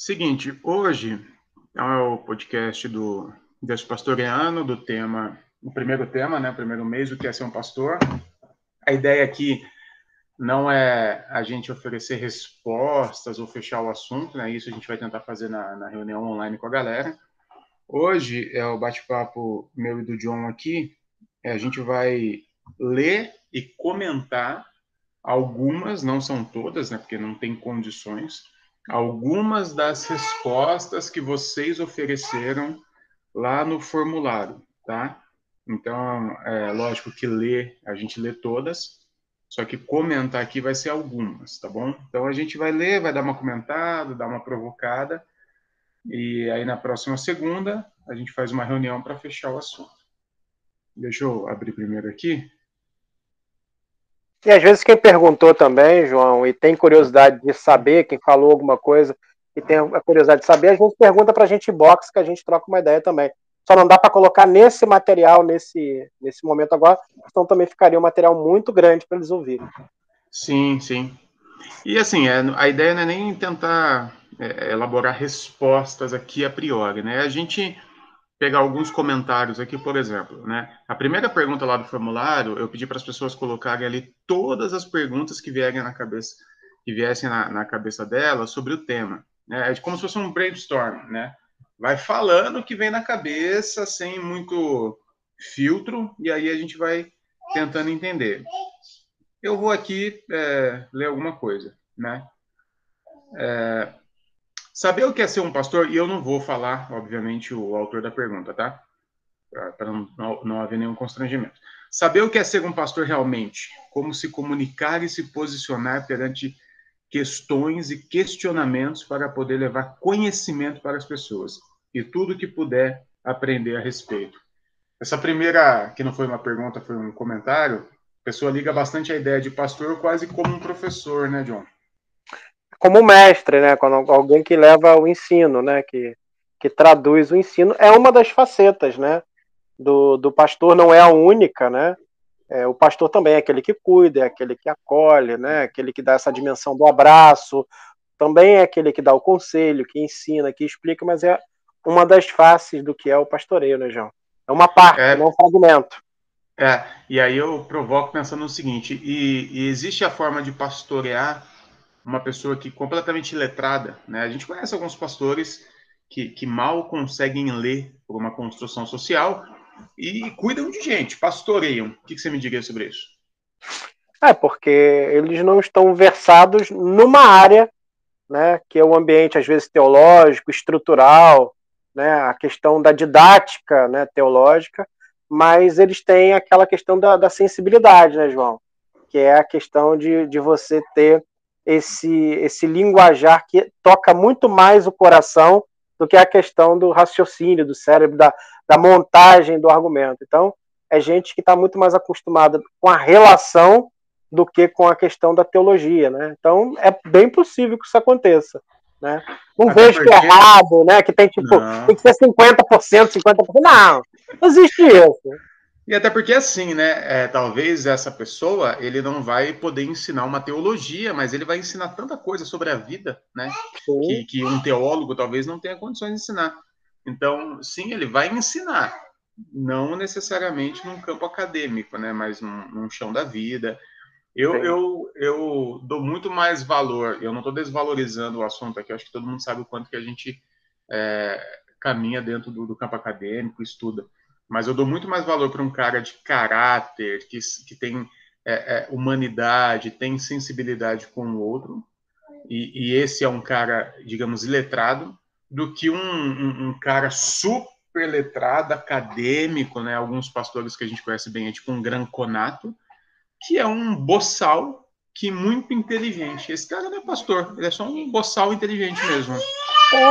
Seguinte, hoje é o podcast do Deus Pastoreano, do tema, o primeiro tema, né, o primeiro mês, o que é ser um pastor. A ideia aqui não é a gente oferecer respostas ou fechar o assunto, né, isso a gente vai tentar fazer na, na reunião online com a galera. Hoje é o bate-papo meu e do John aqui, a gente vai ler e comentar algumas, não são todas, né, porque não tem condições, algumas das respostas que vocês ofereceram lá no formulário, tá? Então, é lógico que ler, a gente lê todas, só que comentar aqui vai ser algumas, tá bom? Então a gente vai ler, vai dar uma comentada, dar uma provocada, e aí na próxima segunda a gente faz uma reunião para fechar o assunto. Deixa eu abrir primeiro aqui. E às vezes quem perguntou também, João, e tem curiosidade de saber, quem falou alguma coisa e tem a curiosidade de saber, a gente pergunta para a gente box que a gente troca uma ideia também. Só não dá para colocar nesse material, nesse, nesse momento agora, então também ficaria um material muito grande para eles ouvirem. Sim, sim. E assim, é, a ideia não é nem tentar é, elaborar respostas aqui a priori, né? A gente pegar alguns comentários aqui, por exemplo, né? A primeira pergunta lá do formulário, eu pedi para as pessoas colocarem ali todas as perguntas que vierem na cabeça, que viessem na, na cabeça dela sobre o tema. Né? É como se fosse um brainstorm, né? Vai falando o que vem na cabeça, sem muito filtro, e aí a gente vai tentando entender. Eu vou aqui é, ler alguma coisa, né? É, Saber o que é ser um pastor, e eu não vou falar, obviamente, o autor da pergunta, tá? Para não, não, haver nenhum constrangimento. Saber o que é ser um pastor realmente, como se comunicar e se posicionar perante questões e questionamentos para poder levar conhecimento para as pessoas e tudo que puder aprender a respeito. Essa primeira, que não foi uma pergunta, foi um comentário, a pessoa liga bastante a ideia de pastor quase como um professor, né, John? Como mestre, né? Quando alguém que leva o ensino, né? Que, que traduz o ensino é uma das facetas, né? Do, do pastor não é a única, né? É, o pastor também é aquele que cuida, é aquele que acolhe, né? Aquele que dá essa dimensão do abraço, também é aquele que dá o conselho, que ensina, que explica, mas é uma das faces do que é o pastoreio, né, João? É uma parte, é, não é um fragmento. É, e aí eu provoco pensando no seguinte: e, e existe a forma de pastorear uma pessoa que completamente letrada, né? A gente conhece alguns pastores que, que mal conseguem ler por uma construção social e cuidam de gente, pastoreiam. O que, que você me diria sobre isso? É, porque eles não estão versados numa área, né, que é o ambiente, às vezes, teológico, estrutural, né, a questão da didática né, teológica, mas eles têm aquela questão da, da sensibilidade, né, João? Que é a questão de, de você ter esse, esse linguajar que toca muito mais o coração do que a questão do raciocínio, do cérebro, da, da montagem do argumento. Então, é gente que está muito mais acostumada com a relação do que com a questão da teologia, né? Então, é bem possível que isso aconteça, né? Não Até vejo porque... que é errado, né? Que tem, tipo, não. tem que ser 50%, 50%. Não, não existe isso. E até porque assim, né? É, talvez essa pessoa ele não vai poder ensinar uma teologia, mas ele vai ensinar tanta coisa sobre a vida, né? Que, que, um teólogo talvez não tenha condições de ensinar. Então, sim, ele vai ensinar, não necessariamente num campo acadêmico, né? Mas num, num chão da vida. Eu, eu, eu dou muito mais valor. Eu não estou desvalorizando o assunto aqui. Acho que todo mundo sabe o quanto que a gente é, caminha dentro do, do campo acadêmico, estuda mas eu dou muito mais valor para um cara de caráter, que, que tem é, é, humanidade, tem sensibilidade com o outro, e, e, esse é um cara, digamos, letrado, do que um, um, um, cara super letrado, acadêmico, né? Alguns pastores que a gente conhece bem é tipo um granconato, que é um boçal que muito inteligente. Esse cara não é pastor, ele é só um boçal inteligente mesmo. É,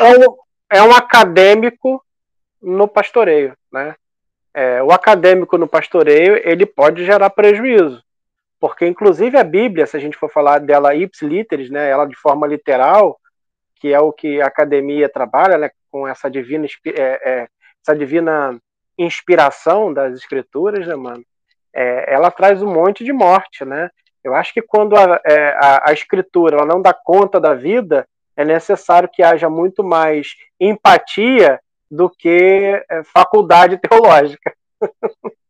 é, um, é um acadêmico no pastoreio, né? É, o acadêmico no pastoreio ele pode gerar prejuízo, porque inclusive a Bíblia, se a gente for falar dela ipsiliteris, né, ela de forma literal, que é o que a academia trabalha, né, com essa divina, é, é, essa divina inspiração das escrituras, né, mano, é, ela traz um monte de morte, né? Eu acho que quando a, é, a, a escritura ela não dá conta da vida, é necessário que haja muito mais empatia do que é, faculdade teológica.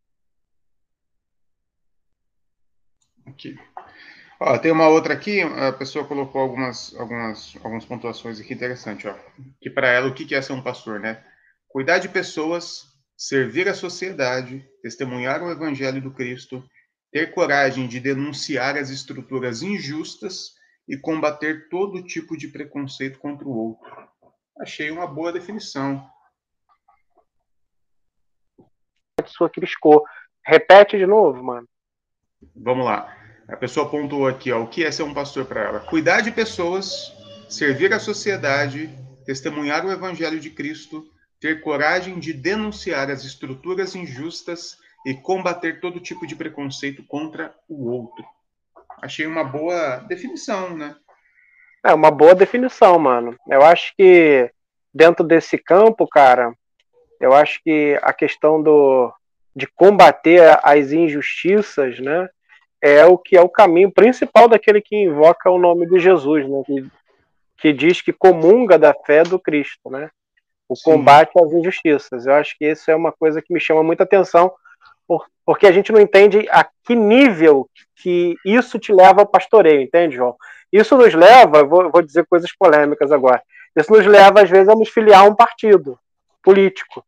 Ó, tem uma outra aqui, a pessoa colocou algumas, algumas, algumas pontuações aqui interessantes, ó. Que para ela, o que é ser um pastor, né? Cuidar de pessoas, servir a sociedade, testemunhar o evangelho do Cristo, ter coragem de denunciar as estruturas injustas e combater todo tipo de preconceito contra o outro. Achei uma boa definição. A pessoa que piscou. Repete de novo, mano. Vamos lá. A pessoa pontuou aqui, ó, o que é ser um pastor para ela? Cuidar de pessoas, servir a sociedade, testemunhar o evangelho de Cristo, ter coragem de denunciar as estruturas injustas e combater todo tipo de preconceito contra o outro. Achei uma boa definição, né? É uma boa definição, mano. Eu acho que dentro desse campo, cara, eu acho que a questão do de combater as injustiças, né? é o que é o caminho principal daquele que invoca o nome de Jesus, né? Que, que diz que comunga da fé do Cristo, né? O Sim. combate às injustiças. Eu acho que isso é uma coisa que me chama muita atenção, por, porque a gente não entende a que nível que isso te leva ao pastoreio, entende, João? Isso nos leva, vou, vou dizer coisas polêmicas agora, isso nos leva, às vezes, a nos filiar a um partido político.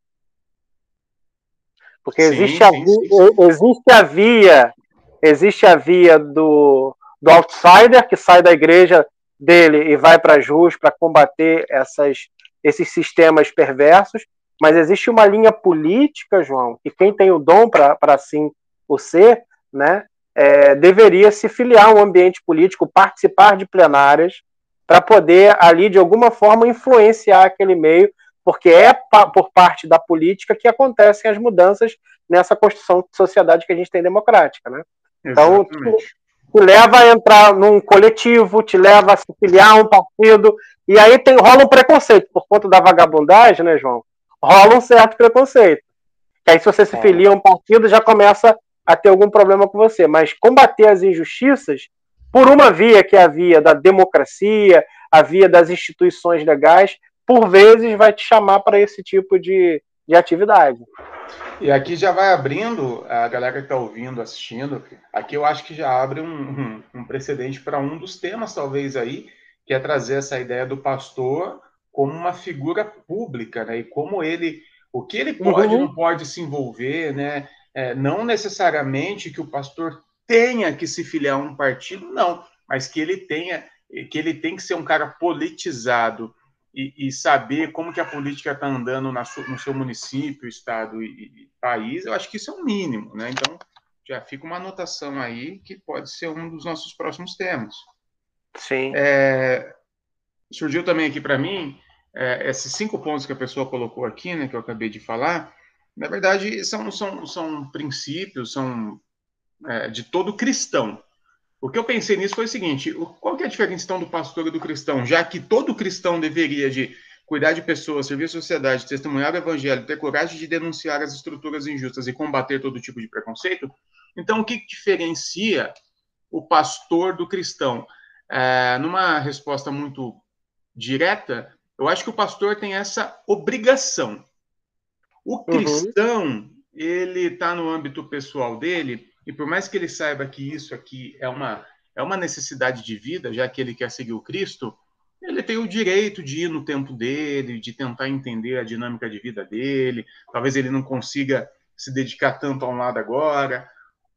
Porque sim, existe, sim, a, sim. existe a via Existe a via do, do outsider, que sai da igreja dele e vai para Jus para combater essas, esses sistemas perversos, mas existe uma linha política, João, e quem tem o dom para assim o ser, né, é, deveria se filiar a um ambiente político, participar de plenárias, para poder ali, de alguma forma, influenciar aquele meio, porque é por parte da política que acontecem as mudanças nessa construção de sociedade que a gente tem democrática, né? Então, te, te, leva a entrar num coletivo, te leva a se filiar a um partido, e aí tem, rola um preconceito, por conta da vagabundagem, né, João? Rola um certo preconceito. Que aí, se você se é. filia a um partido, já começa a ter algum problema com você. Mas combater as injustiças por uma via, que é a via da democracia, a via das instituições legais, por vezes vai te chamar para esse tipo de, de atividade. E aqui já vai abrindo, a galera que está ouvindo, assistindo, aqui eu acho que já abre um, um, um precedente para um dos temas, talvez, aí, que é trazer essa ideia do pastor como uma figura pública, né? E como ele, o que ele pode uhum. não pode se envolver, né? É, não necessariamente que o pastor tenha que se filiar a um partido, não, mas que ele tenha, que ele tem que ser um cara politizado, e, e, saber como que a política está andando na no seu município, estado e, e, país, eu acho que isso é o um mínimo, né? Então, já fica uma anotação aí que pode ser um dos nossos próximos temas. Sim. É, surgiu também aqui para mim é, esses cinco pontos que a pessoa colocou aqui, né, que eu acabei de falar. Na verdade, são, são, são princípios, são é, de todo cristão. O que eu pensei nisso foi o seguinte: qual que é a diferença então do pastor e do cristão? Já que todo cristão deveria de cuidar de pessoas, servir a sociedade, testemunhar o evangelho, ter coragem de denunciar as estruturas injustas e combater todo tipo de preconceito, então o que diferencia o pastor do cristão? É, numa resposta muito direta, eu acho que o pastor tem essa obrigação. O uhum. cristão, uhum. ele está no âmbito pessoal dele, e por mais que ele saiba que isso aqui é uma, é uma necessidade de vida, já que ele quer seguir o Cristo, ele tem o direito de ir no tempo dele, de tentar entender a dinâmica de vida dele. Talvez ele não consiga se dedicar tanto a um lado agora.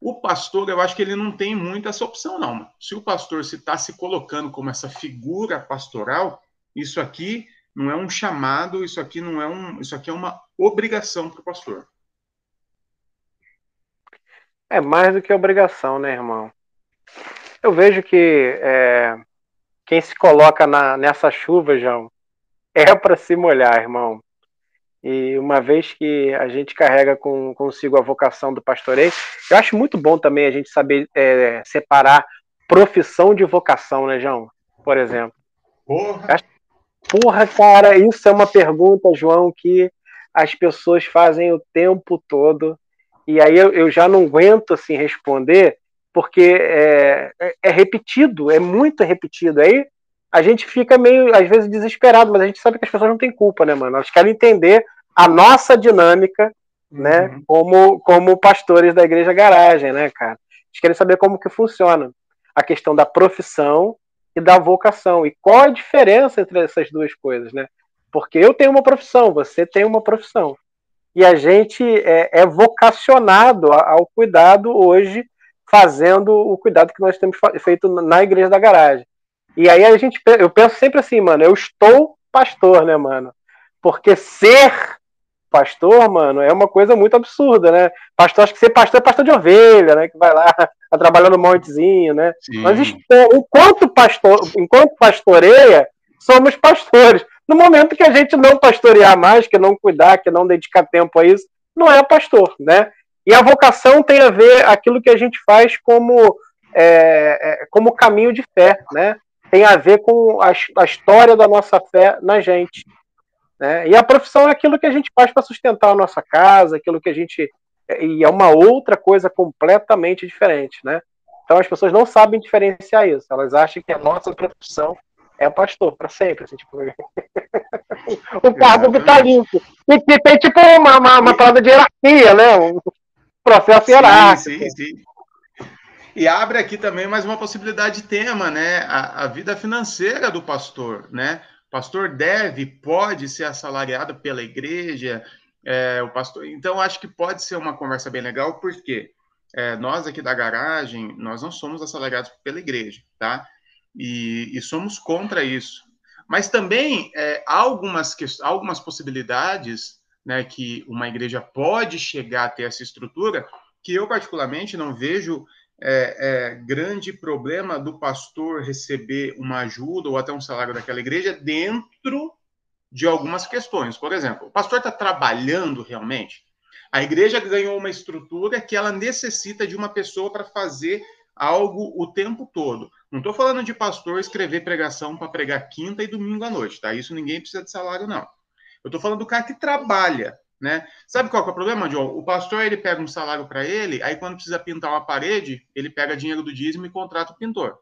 O pastor, eu acho que ele não tem muito essa opção, não. Se o pastor se está se colocando como essa figura pastoral, isso aqui não é um chamado, isso aqui não é um, isso aqui é uma obrigação para o pastor. É mais do que obrigação, né, irmão? Eu vejo que é, quem se coloca na, nessa chuva, João, é para se molhar, irmão. E uma vez que a gente carrega com, consigo a vocação do pastoreio, eu acho muito bom também a gente saber é, separar profissão de vocação, né, João? Por exemplo. Porra! Porra, cara, isso é uma pergunta, João, que as pessoas fazem o tempo todo e aí eu, eu já não aguento assim responder, porque é, é, é, repetido, é muito repetido. Aí a gente fica meio, às vezes, desesperado, mas a gente sabe que as pessoas não têm culpa, né, mano? Elas querem entender a nossa dinâmica, né, uhum. como, como pastores da igreja garagem, né, cara? Eles querem saber como que funciona a questão da profissão e da vocação. E qual a diferença entre essas duas coisas, né? Porque eu tenho uma profissão, você tem uma profissão. E a gente é, é vocacionado ao cuidado hoje, fazendo o cuidado que nós temos feito na igreja da garagem. E aí a gente, eu penso sempre assim, mano, eu estou pastor, né, mano? Porque ser pastor, mano, é uma coisa muito absurda, né? Pastor, acho que ser pastor é pastor de ovelha, né? Que vai lá, tá trabalhando no montezinho, né? Sim. Mas enquanto pastor, enquanto pastoreia, somos pastores. No momento que a gente não pastorear mais, que não cuidar, que não dedicar tempo a isso, não é pastor, né? E a vocação tem a ver aquilo que a gente faz como é, é, como caminho de fé, né? tem a ver com a, a história da nossa fé na gente. Né? E a profissão é aquilo que a gente faz para sustentar a nossa casa, aquilo que a gente. E é uma outra coisa completamente diferente. Né? Então as pessoas não sabem diferenciar isso. Elas acham que a nossa profissão é pastor, para sempre. Assim, tipo... o cargo vitalício. E que tem tipo uma, uma, uma parada de hierarquia, né? Um processo hierárquico. Sim, sim, sim. E abre aqui também mais uma possibilidade de tema, né? A, a vida financeira do pastor, né? O pastor deve, pode ser assalariado pela igreja, é, o pastor. Então, acho que pode ser uma conversa bem legal, porque é, nós aqui da garagem, nós não somos assalariados pela igreja, tá? E, e somos contra isso. Mas também é, há algumas, algumas possibilidades né, que uma igreja pode chegar a ter essa estrutura, que eu particularmente não vejo é, é, grande problema do pastor receber uma ajuda ou até um salário daquela igreja dentro de algumas questões. Por exemplo, o pastor está trabalhando realmente? A igreja ganhou uma estrutura que ela necessita de uma pessoa para fazer algo o tempo todo. Não estou falando de pastor escrever pregação para pregar quinta e domingo à noite, tá? Isso ninguém precisa de salário, não. Eu estou falando do cara que trabalha, né? Sabe qual é o problema, John? O pastor ele pega um salário para ele, aí quando precisa pintar uma parede, ele pega dinheiro do dízimo e contrata o pintor.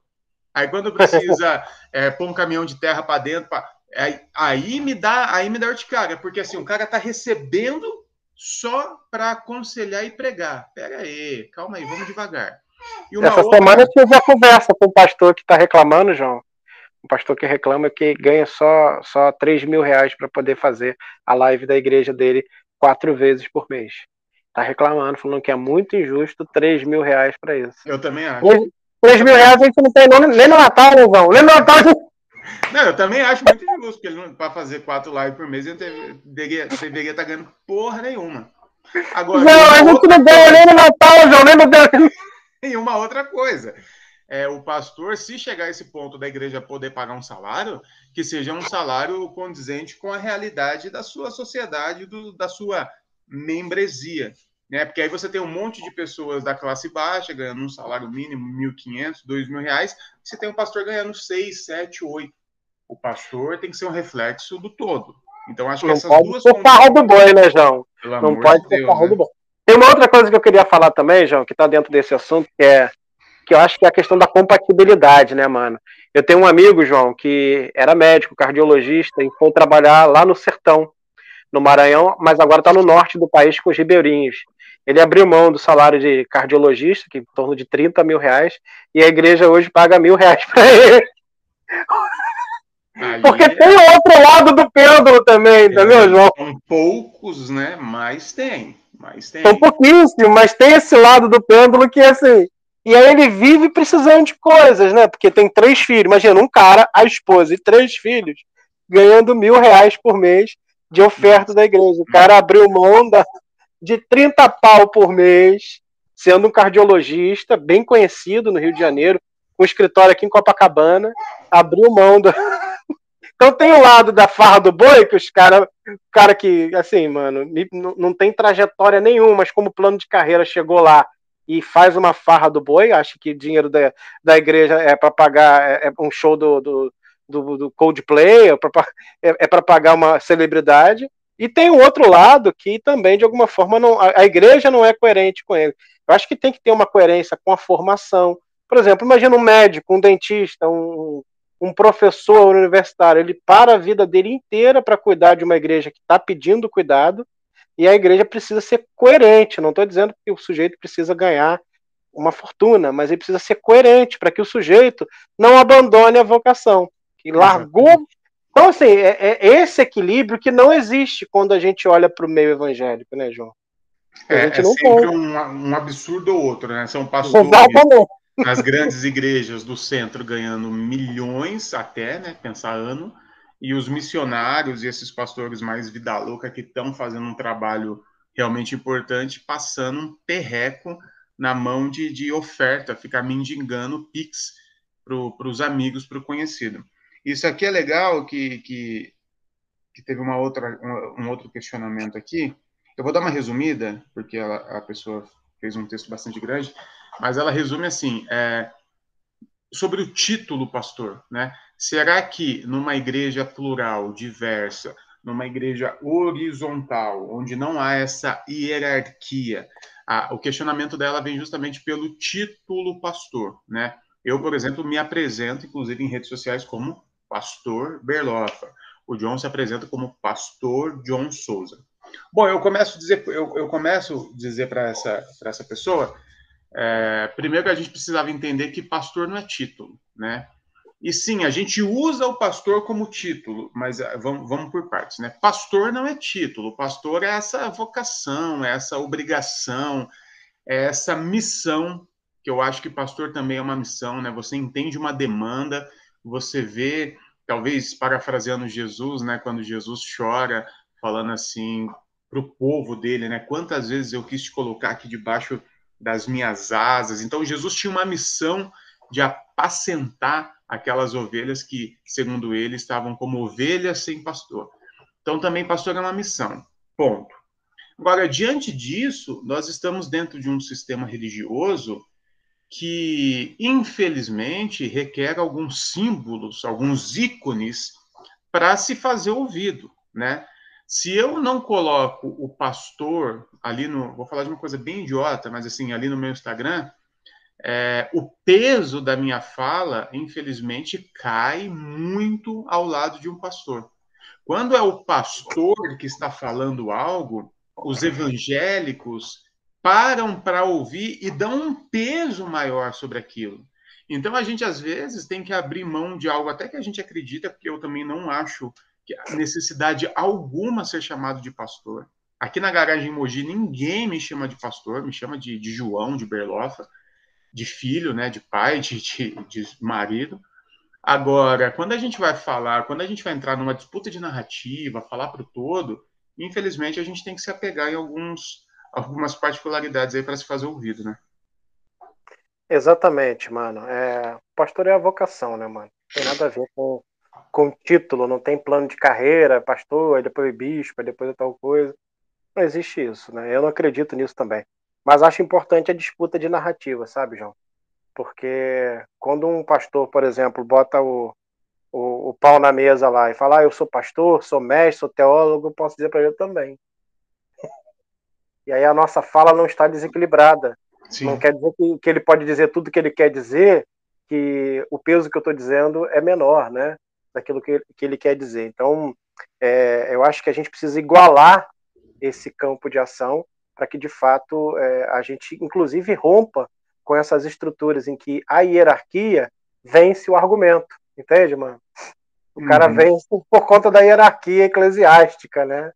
Aí quando precisa é, pôr um caminhão de terra para dentro, pra... aí, aí, me dá, aí me dá urticária, porque assim o cara tá recebendo só para aconselhar e pregar. Pera aí, calma aí, vamos devagar. Essa outra... semana eu tive uma conversa com um pastor que está reclamando, João. Um pastor que reclama que ganha só, só 3 mil reais para poder fazer a live da igreja dele quatro vezes por mês. Tá reclamando, falando que é muito injusto 3 mil reais para isso. Eu também acho. 3 mil reais a gente não tem nem no Natal, né, João? Nem no Natal. Não, eu também acho muito injusto, porque para fazer quatro lives por mês, ele deveria estar tá ganhando porra nenhuma. Agora, não, a gente não ganha nem no Natal, João, nem no E uma outra coisa. É, o pastor, se chegar a esse ponto da igreja poder pagar um salário, que seja um salário condizente com a realidade da sua sociedade, do, da sua membresia. Né? Porque aí você tem um monte de pessoas da classe baixa ganhando um salário mínimo, R$ 1.500, R$ 2.000, você tem um pastor ganhando 6, 7, 8. O pastor tem que ser um reflexo do todo. Então, acho que não essas pode duas. Ser carro do boi, né, João? Pelo não pode ser carro né? do boi. Tem uma outra coisa que eu queria falar também, João, que está dentro desse assunto, que é que eu acho que é a questão da compatibilidade, né, mano? Eu tenho um amigo, João, que era médico, cardiologista, e foi trabalhar lá no sertão, no Maranhão, mas agora está no norte do país com os ribeirinhos. Ele abriu mão do salário de cardiologista, que é em torno de 30 mil reais, e a igreja hoje paga mil reais para ele. Porque é... tem o outro lado do pêndulo também, entendeu, é, João? São poucos, né? Mas tem. Mas tem. São pouquíssimos, mas tem esse lado do pêndulo que, assim, e aí ele vive precisando de coisas, né? Porque tem três filhos. Imagina, um cara, a esposa e três filhos ganhando mil reais por mês de oferta da igreja. O cara abriu mão da, de 30 pau por mês, sendo um cardiologista bem conhecido no Rio de Janeiro, com um escritório aqui em Copacabana, abriu mão do. Então tem o lado da farra do boi, que os cara, cara que, assim, mano, não tem trajetória nenhuma, mas como plano de carreira chegou lá e faz uma farra do boi, acha que dinheiro da, da igreja é para pagar é, é, um show do, do, do, do Coldplay, é para é, é pagar uma celebridade. E tem o outro lado que também, de alguma forma, não, a, a, igreja não é coerente com ele. Eu acho que tem que ter uma coerência com a formação. Por exemplo, imagina um médico, um dentista, um, um professor universitário, ele para a vida dele inteira para cuidar de uma igreja que está pedindo cuidado, e a igreja precisa ser coerente. Não estou dizendo que o sujeito precisa ganhar uma fortuna, mas ele precisa ser coerente para que o sujeito não abandone a vocação. Que largou. Então, assim, é, é esse equilíbrio que não existe quando a gente olha para o meio evangélico, né, João? É, é sempre um, um, absurdo ou outro, né? São pastores nas grandes igrejas do centro ganhando milhões até, né? Pensar ano, e os missionários e esses pastores mais vida louca que estão fazendo um trabalho realmente importante, passando um perreco na mão de, de oferta, ficar mendigando Pix para os amigos, para o conhecido. Isso aqui é legal que, que, que teve uma outra, um, um, outro questionamento aqui. Eu vou dar uma resumida, porque ela, a pessoa fez um texto bastante grande, mas ela resume assim, é, sobre o título pastor, né? Será que numa igreja plural, diversa, numa igreja horizontal, onde não há essa hierarquia, a, o questionamento dela vem justamente pelo título pastor, né? Eu, por exemplo, me apresento, inclusive em redes sociais, como Pastor Berlofa. O John se apresenta como Pastor John Souza. Bom, eu começo a dizer, eu, eu começo dizer para essa, essa pessoa, é, primeiro que a gente precisava entender que pastor não é título, né? E sim, a gente usa o pastor como título, mas ah, vamos, vamos por partes, né? Pastor não é título, pastor é essa vocação, é essa obrigação, é essa missão, que eu acho que pastor também é uma missão, né? Você entende uma demanda, você vê, talvez parafraseando Jesus, né? Quando Jesus chora, falando assim para o povo dele, né? Quantas vezes eu quis te colocar aqui debaixo das minhas asas. Então, Jesus tinha uma missão de apacentar aquelas ovelhas que, segundo ele, estavam como ovelhas sem pastor. Então, também pastor é uma missão. Ponto. Agora, diante disso, nós estamos dentro de um sistema religioso que, infelizmente, requer alguns símbolos, alguns ícones para se fazer ouvido, né? Se eu não coloco o pastor ali no, vou falar de uma coisa bem idiota, mas assim, ali no meu Instagram, é, o peso da minha fala, infelizmente, cai muito ao lado de um pastor. Quando é o pastor que está falando algo, os evangélicos param para ouvir e dão um peso maior sobre aquilo. Então a gente às vezes tem que abrir mão de algo até que a gente acredita, porque eu também não acho necessidade alguma ser chamado de pastor. Aqui na garagem Mogi ninguém me chama de pastor, me chama de, de João, de Berlofa de filho, né, de pai, de, de, de marido. Agora, quando a gente vai falar, quando a gente vai entrar numa disputa de narrativa, falar para o todo, infelizmente a gente tem que se apegar em alguns, algumas particularidades aí para se fazer ouvido, né? Exatamente, mano. É, pastor é a vocação, né, mano? Tem nada a ver com, com título, não tem plano de carreira, pastor, aí depois bispo, aí depois é tal coisa. Não existe isso, né? Eu não acredito nisso também. Mas acho importante a disputa de narrativa, sabe, João? Porque quando um pastor, por exemplo, bota o, o, o pau na mesa lá e fala, ah, eu sou pastor, sou mestre, sou teólogo, eu posso dizer para ele também. E aí a nossa fala não está desequilibrada. Sim. Não quer dizer que, que ele pode dizer tudo que ele quer dizer, que o peso que eu estou dizendo é menor, né? Daquilo que, que ele quer dizer. Então, é, eu acho que a gente precisa igualar esse campo de ação para que de fato é, a gente, inclusive, rompa com essas estruturas em que a hierarquia vence o argumento, entende, mano? O cara uhum. vence por conta da hierarquia eclesiástica, né?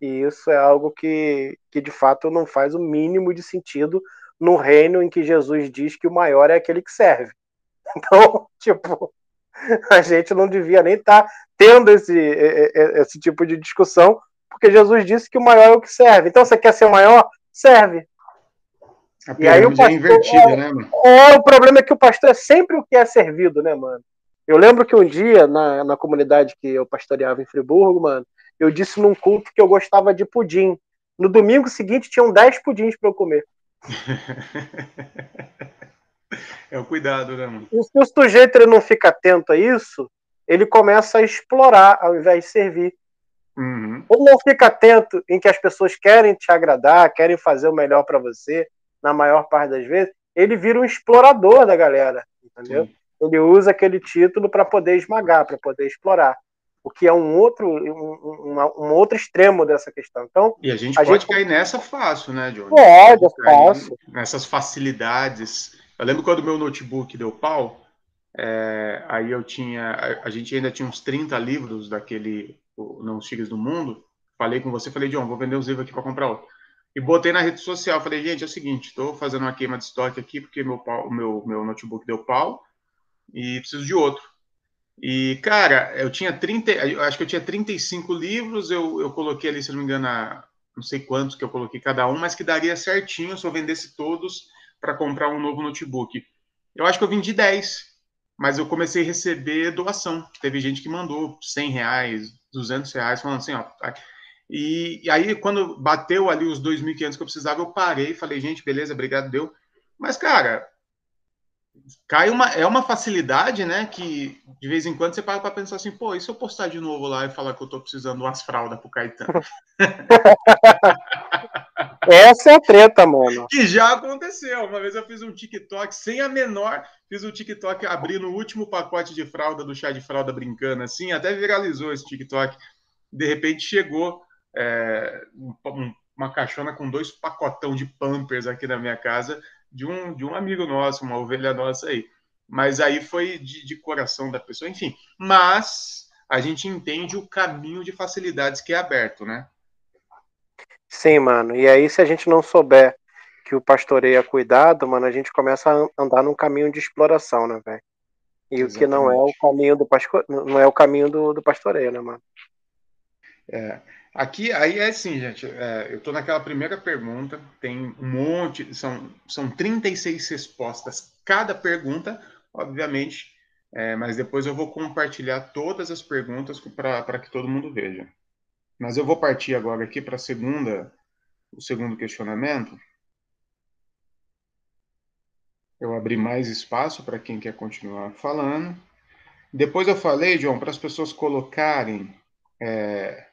E isso é algo que, que de fato não faz o mínimo de sentido no reino em que Jesus diz que o maior é aquele que serve. Então, tipo, a gente não devia nem estar tá tendo esse, esse tipo de discussão, porque Jesus disse que o maior é o que serve. Então, você quer ser o maior? Serve. A e aí o é pastor, é invertida, né, mano? É, o problema é que o pastor é sempre o que é servido, né, mano? Eu lembro que um dia, na, na comunidade que eu pastoreava em Friburgo, mano, eu disse num culto que eu gostava de pudim. No domingo seguinte, tinham 10 pudins para eu comer. é o cuidado, né, mano? E se o sujeito ele não fica atento a isso, ele começa a explorar ao invés de servir. Uhum. Ou não fica atento em que as pessoas querem te agradar, querem fazer o melhor para você, na maior parte das vezes, ele vira um explorador da galera, entendeu? Sim. ele usa aquele título para poder esmagar, para poder explorar. O que é um outro, um, um, um, outro extremo dessa questão. Então, e a gente a pode gente... cair nessa fácil, né, Johnny? Pode, é fácil. Nessas facilidades. Eu lembro quando meu notebook deu pau, é, aí eu tinha, a, a, gente ainda tinha uns 30 livros daquele Não Tigres do Mundo. Falei com você, falei, John, vou vender os livros aqui para comprar outro. E botei na rede social, falei, gente, é o seguinte, estou fazendo uma queima de estoque aqui porque meu, pau, meu, meu notebook deu pau e preciso de outro. E, cara, eu tinha 30, eu acho que eu tinha 35 livros, eu, eu coloquei ali, se não me engano, não sei quantos que eu coloquei cada um, mas que daria certinho se eu vendesse todos para comprar um novo notebook. Eu acho que eu vendi 10, mas eu comecei a receber doação. Teve gente que mandou 100 reais, 200 reais, falando assim, ó. Tá. E, e aí, quando bateu ali os 2.500 que eu precisava, eu parei e falei, gente, beleza, obrigado, deu. Mas, cara, cai uma, é uma facilidade, né? Que de vez em quando você para para pensar assim, pô, e se eu postar de novo lá e falar que eu tô precisando umas fraldas pro Caetano? Essa é a treta, mano. Que já aconteceu. Uma vez eu fiz um TikTok sem a menor, fiz um TikTok abrindo o último pacote de fralda do chá de fralda brincando assim, até viralizou esse TikTok. De repente chegou é, um, uma caixona com dois pacotão de Pampers aqui na minha casa de um, de um amigo nosso, uma ovelha nossa aí. Mas aí foi de, de coração da pessoa, enfim. Mas a gente entende o caminho de facilidades que é aberto, né? Sim, mano. E aí, se a gente não souber que o pastoreio é cuidado, mano, a gente começa a andar num caminho de exploração, né, velho? E Exatamente. o que não é o caminho do pastor, não é o caminho do, do pastoreio, né, mano? É. Aqui, aí é assim, gente, é, eu estou naquela primeira pergunta, tem um monte, são, são 36 respostas cada pergunta, obviamente, é, mas depois eu vou compartilhar todas as perguntas para que todo mundo veja. Mas eu vou partir agora aqui para a segunda, o segundo questionamento. Eu abri mais espaço para quem quer continuar falando. Depois eu falei, João, para as pessoas colocarem é,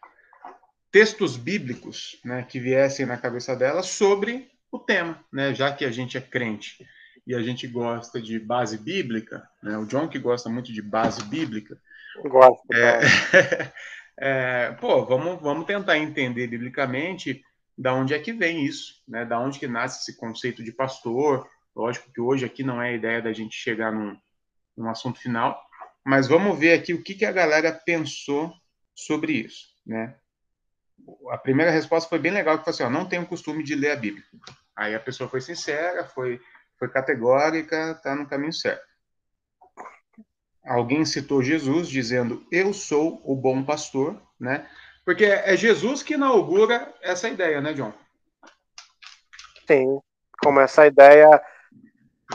textos bíblicos né, que viessem na cabeça dela sobre o tema, né, já que a gente é crente e a gente gosta de base bíblica, né, o John que gosta muito de base bíblica, gosto. É, é, pô, vamos, vamos tentar entender biblicamente da onde é que vem isso, né, da onde que nasce esse conceito de pastor. Lógico que hoje aqui não é a ideia da gente chegar num, num assunto final, mas vamos ver aqui o que, que a galera pensou sobre isso, né? a primeira resposta foi bem legal, que foi assim, ó, não tenho costume de ler a Bíblia. Aí a pessoa foi sincera, foi, foi categórica, está no caminho certo. Alguém citou Jesus dizendo, eu sou o bom pastor, né? Porque é Jesus que inaugura essa ideia, né, John? Sim, como essa ideia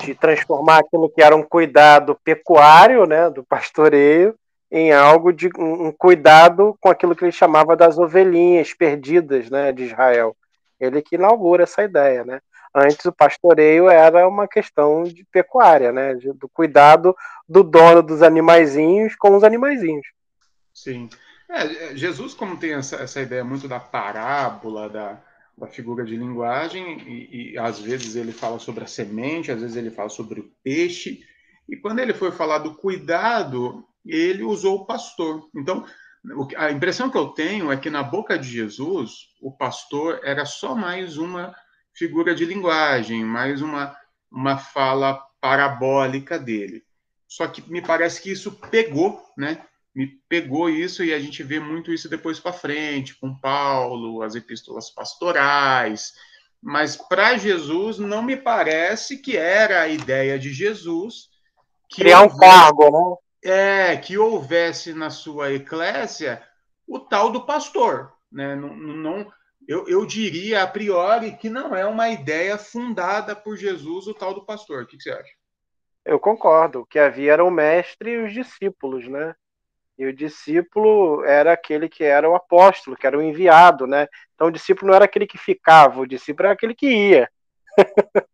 de transformar aquilo que era um cuidado pecuário, né, do pastoreio, em algo de um cuidado com aquilo que ele chamava das ovelhinhas perdidas né, de Israel. Ele que inaugura essa ideia. Né? Antes o pastoreio era uma questão de pecuária, né, do cuidado do dono dos animaizinhos com os animaizinhos. Sim. É, Jesus, como tem essa, essa ideia muito da parábola, da, da figura de linguagem, e, e, às vezes ele fala sobre a semente, às vezes ele fala sobre o peixe, e quando ele foi falar do cuidado, ele usou o pastor. Então, a impressão que eu tenho é que na boca de Jesus, o pastor era só mais uma figura de linguagem, mais uma, uma fala parabólica dele. Só que me parece que isso pegou, né? Me pegou isso e a gente vê muito isso depois para frente, com Paulo, as epístolas pastorais. Mas para Jesus não me parece que era a ideia de Jesus criar um cargo, né? é, que houvesse na sua eclésia o tal do pastor. Né? Não, não, eu, eu diria a priori que não é uma ideia fundada por Jesus o tal do pastor. O que, que você acha? Eu concordo. O que havia era o mestre e os discípulos, né? E o discípulo era aquele que era o apóstolo, que era o enviado, né? Então o discípulo não era aquele que ficava, o discípulo era aquele que ia.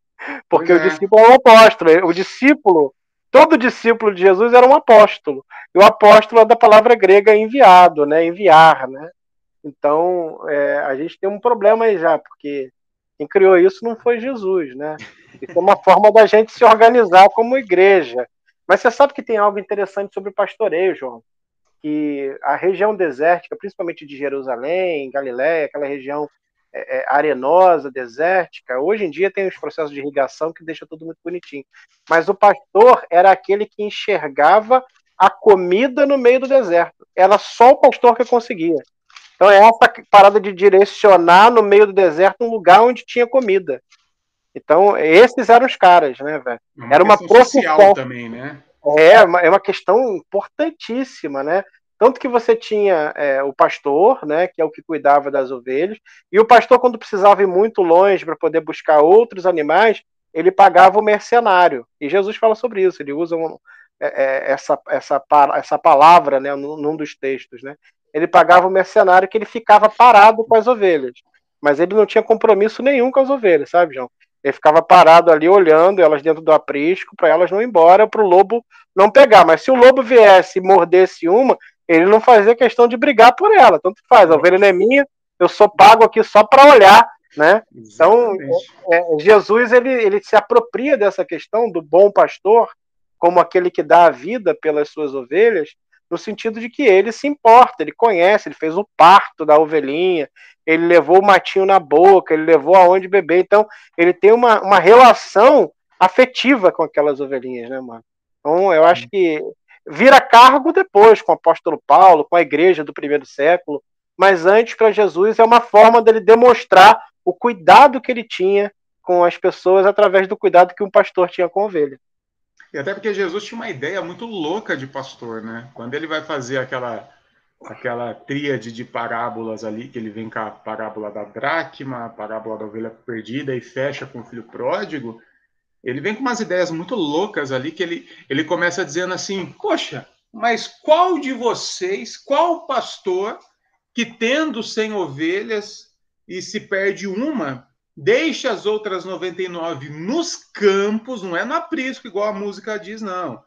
Porque é. o discípulo é o apóstolo. O discípulo todo discípulo de Jesus era um apóstolo. E o apóstolo é da palavra grega enviado, né? Enviar, né? Então, é, a gente tem um problema aí já, porque quem criou isso não foi Jesus, né? Isso é uma forma da gente se organizar como igreja. Mas você sabe que tem algo interessante sobre o pastoreio, João. Que a região desértica, principalmente de Jerusalém, Galiléia, aquela região é, é, arenosa, desértica, hoje em dia tem os processos de irrigação que deixa tudo muito bonitinho. Mas o pastor era aquele que enxergava a comida no meio do deserto. Era só o pastor que conseguia. Então é essa parada de direcionar no meio do deserto um lugar onde tinha comida. Então, esses eram os caras, né, velho? É Era uma profissão também, né? É, é uma questão importantíssima, né? Tanto que você tinha é, o pastor, né, que é o que cuidava das ovelhas, e o pastor, quando precisava ir muito longe para poder buscar outros animais, ele pagava o mercenário. E Jesus fala sobre isso, ele usa um, é, é essa, essa, essa palavra né, num, num dos textos. Né? Ele pagava o mercenário que ele ficava parado com as ovelhas. Mas ele não tinha compromisso nenhum com as ovelhas, sabe, João? Ele ficava parado ali olhando elas dentro do aprisco para elas não ir embora, para o lobo não pegar. Mas se o lobo viesse e mordesse uma, ele não fazia questão de brigar por ela. Tanto faz, a ovelha não é minha, eu sou pago aqui só para olhar, né? Então, é, é, Jesus ele, ele se apropria dessa questão do bom pastor como aquele que dá a vida pelas suas ovelhas, no sentido de que ele se importa, ele conhece, ele fez o parto da ovelhinha, ele levou o matinho na boca, ele levou aonde beber, então ele tem uma, uma relação afetiva com aquelas ovelhinhas, né, mano? Então eu acho que vira cargo depois com o apóstolo Paulo, com a igreja do primeiro século, mas antes para Jesus é uma forma dele demonstrar o cuidado que ele tinha com as pessoas através do cuidado que um pastor tinha com a ovelha. E até porque Jesus tinha uma ideia muito louca de pastor, né? Quando ele vai fazer aquela aquela tríade de parábolas ali, que ele vem com a parábola da dracma, a parábola da ovelha perdida e fecha com o filho pródigo, ele vem com umas ideias muito loucas ali, que ele, ele começa dizendo assim, poxa, mas qual de vocês, qual pastor que tendo 100 ovelhas e se perde uma, deixa as outras 99 nos campos, não é no aprisco, igual a música diz, não.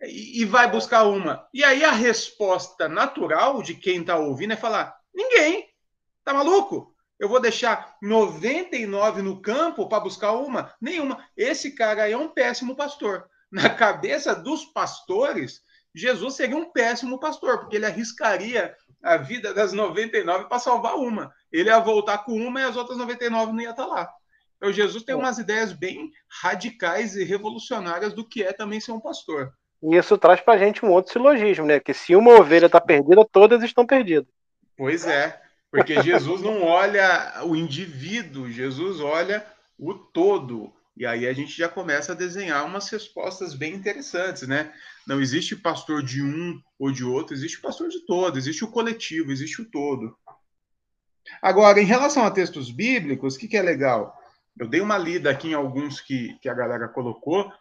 E, e vai buscar uma. E aí a resposta natural de quem está ouvindo é falar: ninguém. Tá maluco? Eu vou deixar 99 no campo para buscar uma? Nenhuma. Esse cara aí é um péssimo pastor. Na cabeça dos pastores, Jesus seria um péssimo pastor, porque ele arriscaria a vida das 99 para salvar uma. Ele ia voltar com uma e as outras 99 não ia estar tá lá. Então, Jesus tem umas ideias bem radicais e revolucionárias do que é também ser um pastor. E isso traz para a gente um outro silogismo, né? Que se uma ovelha está perdida, todas estão perdidas. Pois é, porque Jesus não olha o indivíduo, Jesus olha o todo. E aí a gente já começa a desenhar umas respostas bem interessantes, né? Não existe pastor de um ou de outro, existe pastor de todo, existe o coletivo, existe o todo. Agora, em relação a textos bíblicos, o que, que é legal? Eu dei uma lida aqui em alguns que, que a galera colocou,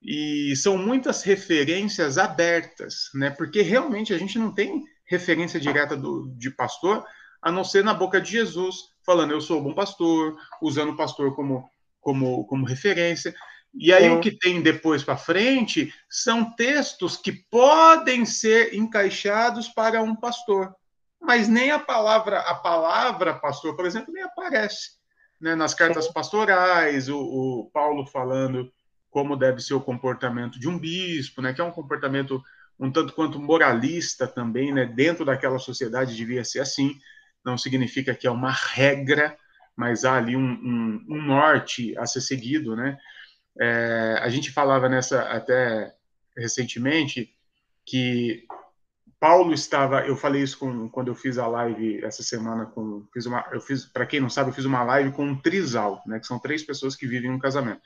e são muitas referências abertas, né? Porque realmente a gente não tem referência direta do, de pastor, a não ser na boca de Jesus, falando eu sou o bom pastor, usando o pastor como, como, como referência. E aí o que tem depois para frente são textos que podem ser encaixados para um pastor, mas nem a palavra a palavra pastor, por exemplo, nem aparece né? nas cartas Sim. pastorais, o, o, Paulo falando como deve ser o comportamento de um bispo, né? Que é um comportamento um tanto quanto moralista também, né? Dentro daquela sociedade devia ser assim. Não significa que é uma regra, mas há ali um, um, um norte a ser seguido, né? É, a gente falava nessa até recentemente que Paulo estava, eu falei isso com, quando eu fiz a live essa semana com, fiz uma, eu fiz, para quem não sabe, eu fiz uma live com um trisal, né, que são três pessoas que vivem um casamento.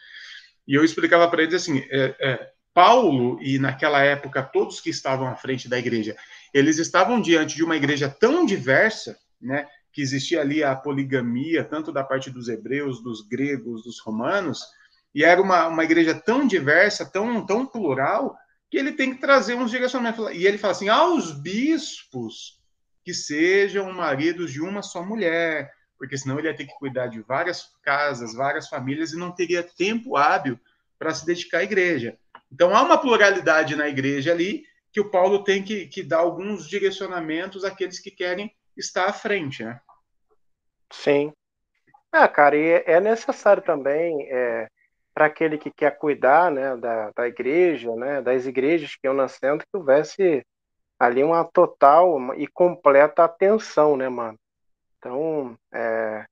E eu explicava para eles assim, é, é, Paulo e naquela época todos que estavam à frente da igreja, eles estavam diante de uma igreja tão diversa, né, que existia ali a poligamia, tanto da parte dos hebreus, dos gregos, dos romanos, e era uma, uma igreja tão diversa, tão, tão plural, que ele tem que trazer uns direcionamentos. E ele fala assim: aos bispos que sejam maridos de uma só mulher, porque senão ele ia ter que cuidar de várias casas, várias famílias e não teria tempo hábil para se dedicar à igreja. Então há uma pluralidade na igreja ali que o Paulo tem que, que dar alguns direcionamentos àqueles que querem estar à frente, né? Sim. Ah, cara, e é necessário também é, para aquele que quer cuidar né, da, da igreja, né, das igrejas que iam nascendo, que houvesse ali uma total e completa atenção, né, mano? Então, é,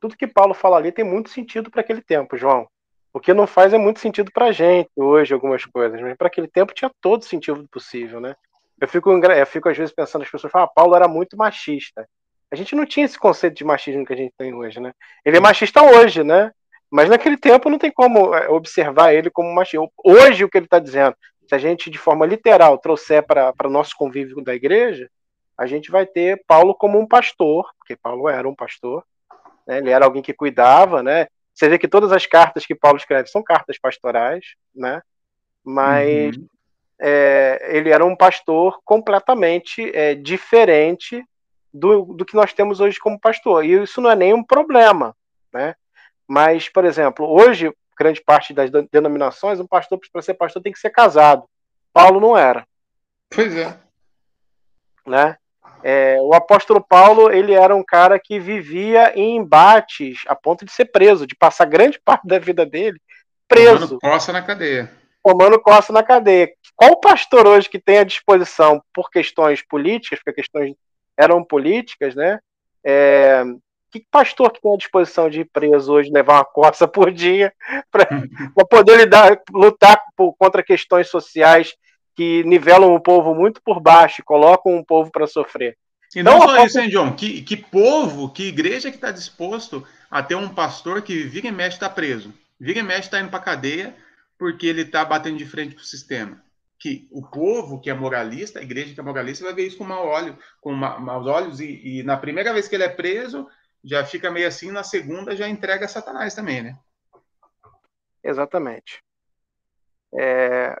tudo que Paulo fala ali tem muito sentido para aquele tempo, João. O que não faz é muito sentido para gente hoje, algumas coisas, mas para aquele tempo tinha todo sentido possível, né? Eu fico, eu fico às vezes pensando, as pessoas falam, ah, Paulo era muito machista. A gente não tinha esse conceito de machismo que a gente tem hoje, né? Ele é machista hoje, né? Mas naquele tempo não tem como é, observar ele como machista. Hoje, o que ele está dizendo, se a gente, de forma literal, trouxer para o nosso convívio da igreja, a gente vai ter Paulo como um pastor, porque Paulo era um pastor, né? ele era alguém que cuidava, né? Você vê que todas as cartas que Paulo escreve são cartas pastorais, né? Mas uhum. É, ele era um pastor completamente é, diferente do, do que nós temos hoje como pastor. E isso não é nenhum problema, né? Mas, por exemplo, hoje, grande parte das denominações, um pastor, para ser pastor, tem que ser casado. Paulo não era. Pois é. Né? É, o apóstolo Paulo ele era um cara que vivia em embates a ponto de ser preso, de passar grande parte da vida dele preso. Coça na cadeia. Tomando coça na cadeia. Qual pastor hoje que tem à disposição por questões políticas, porque questões eram políticas, né? É, que pastor que tem à disposição de ir preso hoje, levar uma coça por dia, para poder lidar, lutar por, contra questões sociais que nivelam o povo muito por baixo e colocam o povo para sofrer? E não então, só isso, hein, John? Que, que povo, que igreja que está disposto a ter um pastor que vira e mexe está preso, vira e mexe está indo para cadeia porque ele está batendo de frente para o sistema que o povo que é moralista, a igreja que é moralista, vai ver isso com mau olho, com ma maus olhos, e, e, na primeira vez que ele é preso, já fica meio assim, na segunda já entrega a Satanás também, né? Exatamente. É,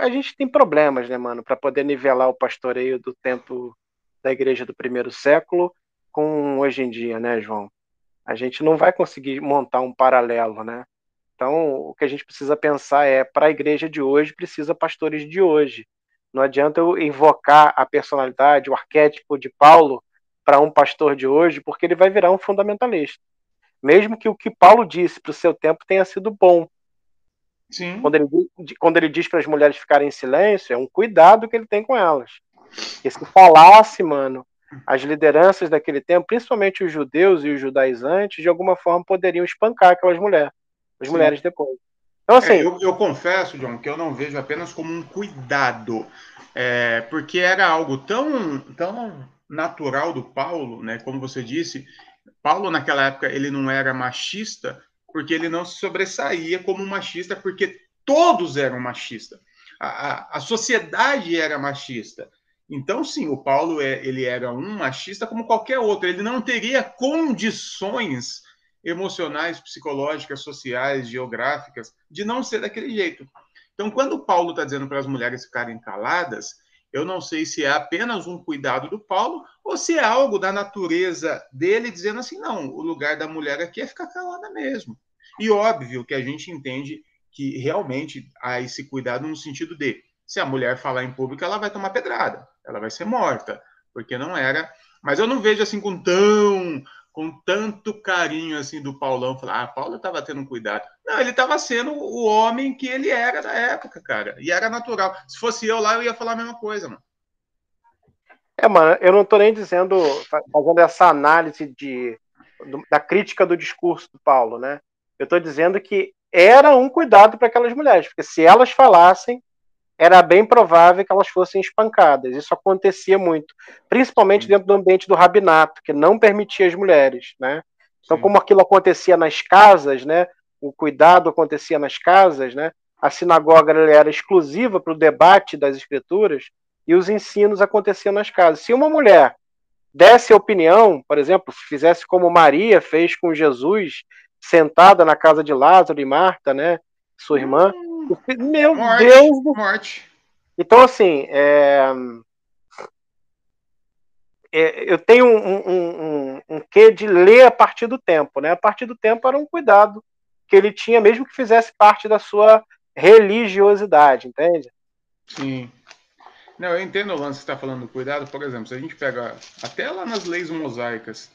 a gente tem problemas, né, mano, para poder nivelar o pastoreio do tempo da igreja do primeiro século com hoje em dia, né, João? A gente não vai conseguir montar um paralelo, né? Então, o que a gente precisa pensar é, para a igreja de hoje, precisa pastores de hoje. Não adianta eu invocar a personalidade, o arquétipo de Paulo para um pastor de hoje, porque ele vai virar um fundamentalista. Mesmo que o que Paulo disse para o seu tempo tenha sido bom. Sim. Quando ele, quando ele diz para as mulheres ficarem em silêncio, é um cuidado que ele tem com elas. Porque se falasse, mano, as lideranças daquele tempo, principalmente os judeus e os judaizantes, de alguma forma poderiam espancar aquelas mulheres as Sim. mulheres depois. Então, assim. É, eu, eu, confesso, John, que eu não vejo apenas como um cuidado, é, porque era algo tão, tão natural do Paulo, né? Como você disse, Paulo naquela época ele não era machista porque ele não se sobressaía como machista, porque todos eram machistas. A, a, a sociedade era machista. Então, sim, o Paulo é, ele era um machista como qualquer outro. Ele não teria condições emocionais, psicológicas, sociais, geográficas, de não ser daquele jeito. Então, quando Paulo está dizendo para as mulheres ficarem caladas, eu não sei se é apenas um cuidado do Paulo ou se é algo da natureza dele dizendo assim: não, o lugar da mulher aqui é ficar calada mesmo. E óbvio que a gente entende que realmente há esse cuidado no sentido de se a mulher falar em público, ela vai tomar pedrada, ela vai ser morta, porque não era. Mas eu não vejo assim com tão com tanto carinho assim do Paulão, falar, ah, Paulo estava tendo cuidado. Não, ele estava sendo o homem que ele era da época, cara. E era natural. Se fosse eu lá, eu ia falar a mesma coisa, mano. É, mano, eu não estou nem dizendo, fazendo essa análise de, da crítica do discurso do Paulo, né? Eu estou dizendo que era um cuidado para aquelas mulheres, porque se elas falassem, era bem provável que elas fossem espancadas. Isso acontecia muito, principalmente dentro do ambiente do rabinato, que não permitia as mulheres, né? Então, Sim. como aquilo acontecia nas casas, né? O cuidado acontecia nas casas, né? A sinagoga era exclusiva para o debate das escrituras e os ensinos aconteciam nas casas. Se uma mulher desse opinião, por exemplo, fizesse como Maria fez com Jesus, sentada na casa de Lázaro e Marta, né? Sua irmã, hum meu morte, Deus! Morte. Então, assim, é... É, eu tenho um, um, um, um quê de ler a partir do tempo, né? A partir do tempo era um cuidado que ele tinha, mesmo que fizesse parte da sua religiosidade, entende? Sim. Não, eu entendo o lance que está falando do cuidado. Por exemplo, se a gente pega até lá nas leis mosaicas,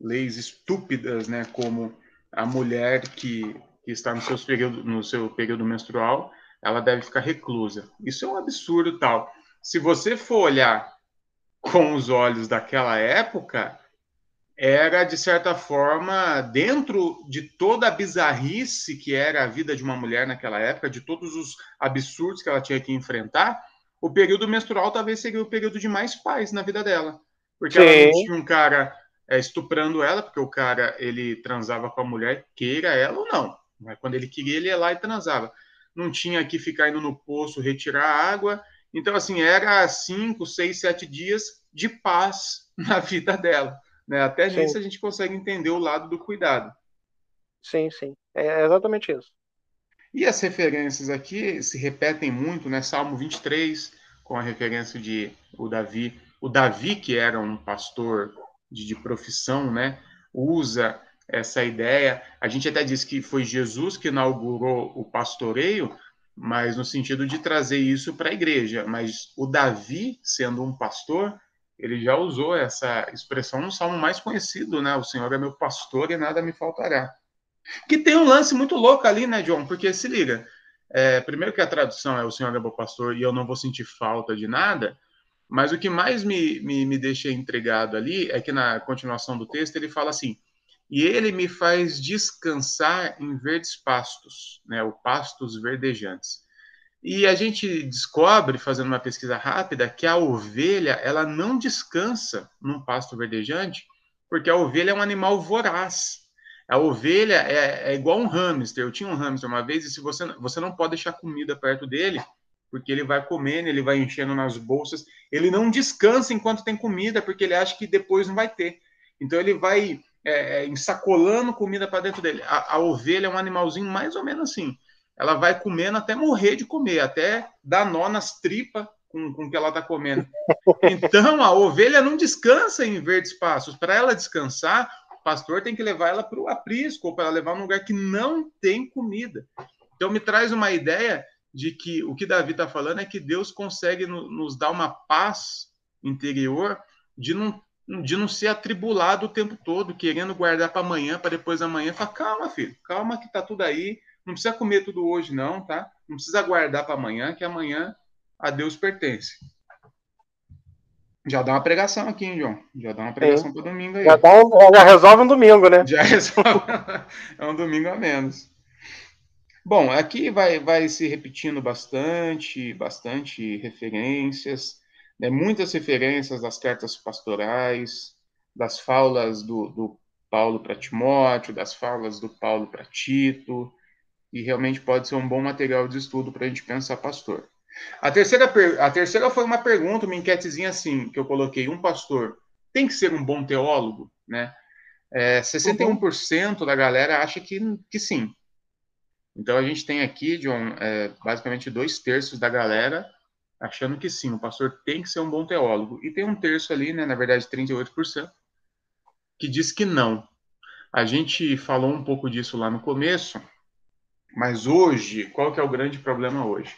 leis estúpidas, né? Como a mulher que que está no, seus período, no seu período menstrual, ela deve ficar reclusa. Isso é um absurdo tal. Se você for olhar com os olhos daquela época, era, de certa forma, dentro de toda a bizarrice que era a vida de uma mulher naquela época, de todos os absurdos que ela tinha que enfrentar, o período menstrual talvez seria o período de mais paz na vida dela. Porque Sim. ela não tinha um cara é, estuprando ela, porque o cara ele transava com a mulher, queira ela ou não. Mas quando ele queria, ele ia lá e transava. Não tinha que ficar indo no poço retirar água. Então, assim, era cinco, seis, sete dias de paz na vida dela. Né? Até sim. nisso a gente consegue entender o lado do cuidado. Sim, sim. É exatamente isso. E as referências aqui se repetem muito, né? Salmo 23, com a referência de o Davi. O Davi, que era um pastor de, de profissão, né? Usa essa ideia. A gente até diz que foi Jesus que inaugurou o pastoreio, mas no sentido de trazer isso para a igreja. Mas o Davi, sendo um pastor, ele já usou essa expressão no salmo mais conhecido, né? O Senhor é meu pastor e nada me faltará. Que tem um lance muito louco ali, né, John? Porque se liga, é, primeiro que a tradução é o Senhor é meu pastor e eu não vou sentir falta de nada, mas o que mais me, me, me deixa intrigado ali é que na continuação do texto ele fala assim: e ele me faz descansar em verdes pastos, né, o pastos verdejantes. E a gente descobre, fazendo uma pesquisa rápida, que a ovelha ela não descansa num pasto verdejante, porque a ovelha é um animal voraz. A ovelha é, é igual um hamster. Eu tinha um hamster uma vez e se você você não pode deixar comida perto dele, porque ele vai comendo, ele vai enchendo nas bolsas. Ele não descansa enquanto tem comida, porque ele acha que depois não vai ter. Então ele vai é, é ensacolando comida para dentro dele. A, a ovelha é um animalzinho mais ou menos assim ela vai comendo até morrer de comer, até dar nó nas tripas com, com que ela está comendo. Então, a ovelha não descansa em verdes passos. Para ela descansar, o pastor tem que levar ela para o aprisco, ou para levar num lugar que não tem comida. Então, me traz uma ideia de que o que Davi está falando é que Deus consegue no, nos dar uma paz interior de não, de não ser atribulado o tempo todo, querendo guardar para amanhã, para depois amanhã. Fala, calma, filho, calma que está tudo aí não precisa comer tudo hoje, não, tá? Não precisa guardar para amanhã, que amanhã a Deus pertence. Já dá uma pregação aqui, hein, João? Já dá uma pregação para domingo aí. Já, dá um, já resolve um domingo, né? Já resolve. é um domingo a menos. Bom, aqui vai, vai se repetindo bastante, bastante referências, né? muitas referências das cartas pastorais, das falas do, do Paulo para Timóteo, das falas do Paulo para Tito, e realmente pode ser um bom material de estudo para a gente pensar pastor. A terceira, a terceira foi uma pergunta, uma enquetezinha assim, que eu coloquei. Um pastor tem que ser um bom teólogo? Né? É, 61% da galera acha que, que sim. Então a gente tem aqui, John, é, basicamente dois terços da galera achando que sim, o pastor tem que ser um bom teólogo. E tem um terço ali, né, na verdade 38%, que diz que não. A gente falou um pouco disso lá no começo, mas hoje, qual que é o grande problema hoje?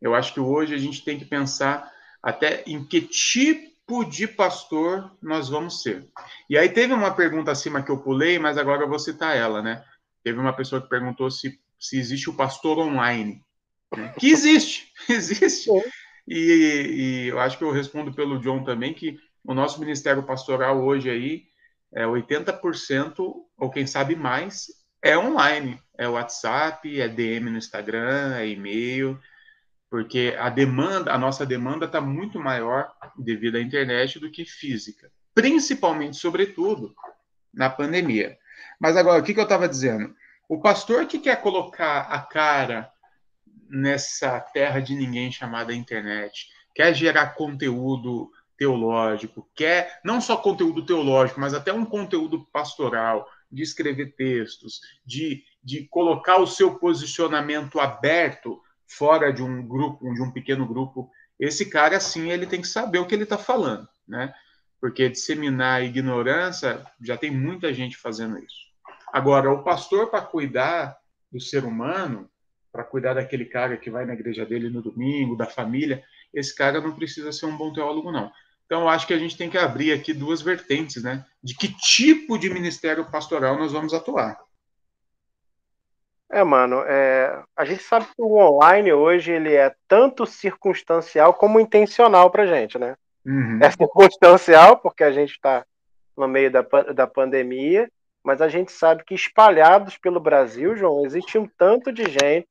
Eu acho que hoje a gente tem que pensar até em que tipo de pastor nós vamos ser. E aí teve uma pergunta acima que eu pulei, mas agora eu vou citar ela, né? Teve uma pessoa que perguntou se, se existe o pastor online. Né? Que existe, existe. E, e eu acho que eu respondo pelo John também que o nosso ministério pastoral hoje aí é 80% ou quem sabe mais é online, é WhatsApp, é DM no Instagram, é e-mail, porque a demanda, a nossa demanda está muito maior devido à internet do que física, principalmente, sobretudo, na pandemia. Mas agora, o que, que eu estava dizendo? O pastor que quer colocar a cara nessa terra de ninguém chamada internet, quer gerar conteúdo teológico, quer não só conteúdo teológico, mas até um conteúdo pastoral, de escrever textos, de, de colocar o seu posicionamento aberto fora de um grupo, de um pequeno grupo, esse cara, sim, ele tem que saber o que ele está falando, né? Porque disseminar ignorância, já tem muita gente fazendo isso. Agora, o pastor, para cuidar do ser humano, para cuidar daquele cara que vai na igreja dele no domingo, da família, esse cara não precisa ser um bom teólogo, não. Então, acho que a gente tem que abrir aqui duas vertentes, né? De que tipo de ministério pastoral nós vamos atuar. É, mano, é, a gente sabe que o online hoje ele é tanto circunstancial como intencional pra gente, né? Uhum. É circunstancial porque a gente está no meio da, da pandemia, mas a gente sabe que espalhados pelo Brasil, João, existe um tanto de gente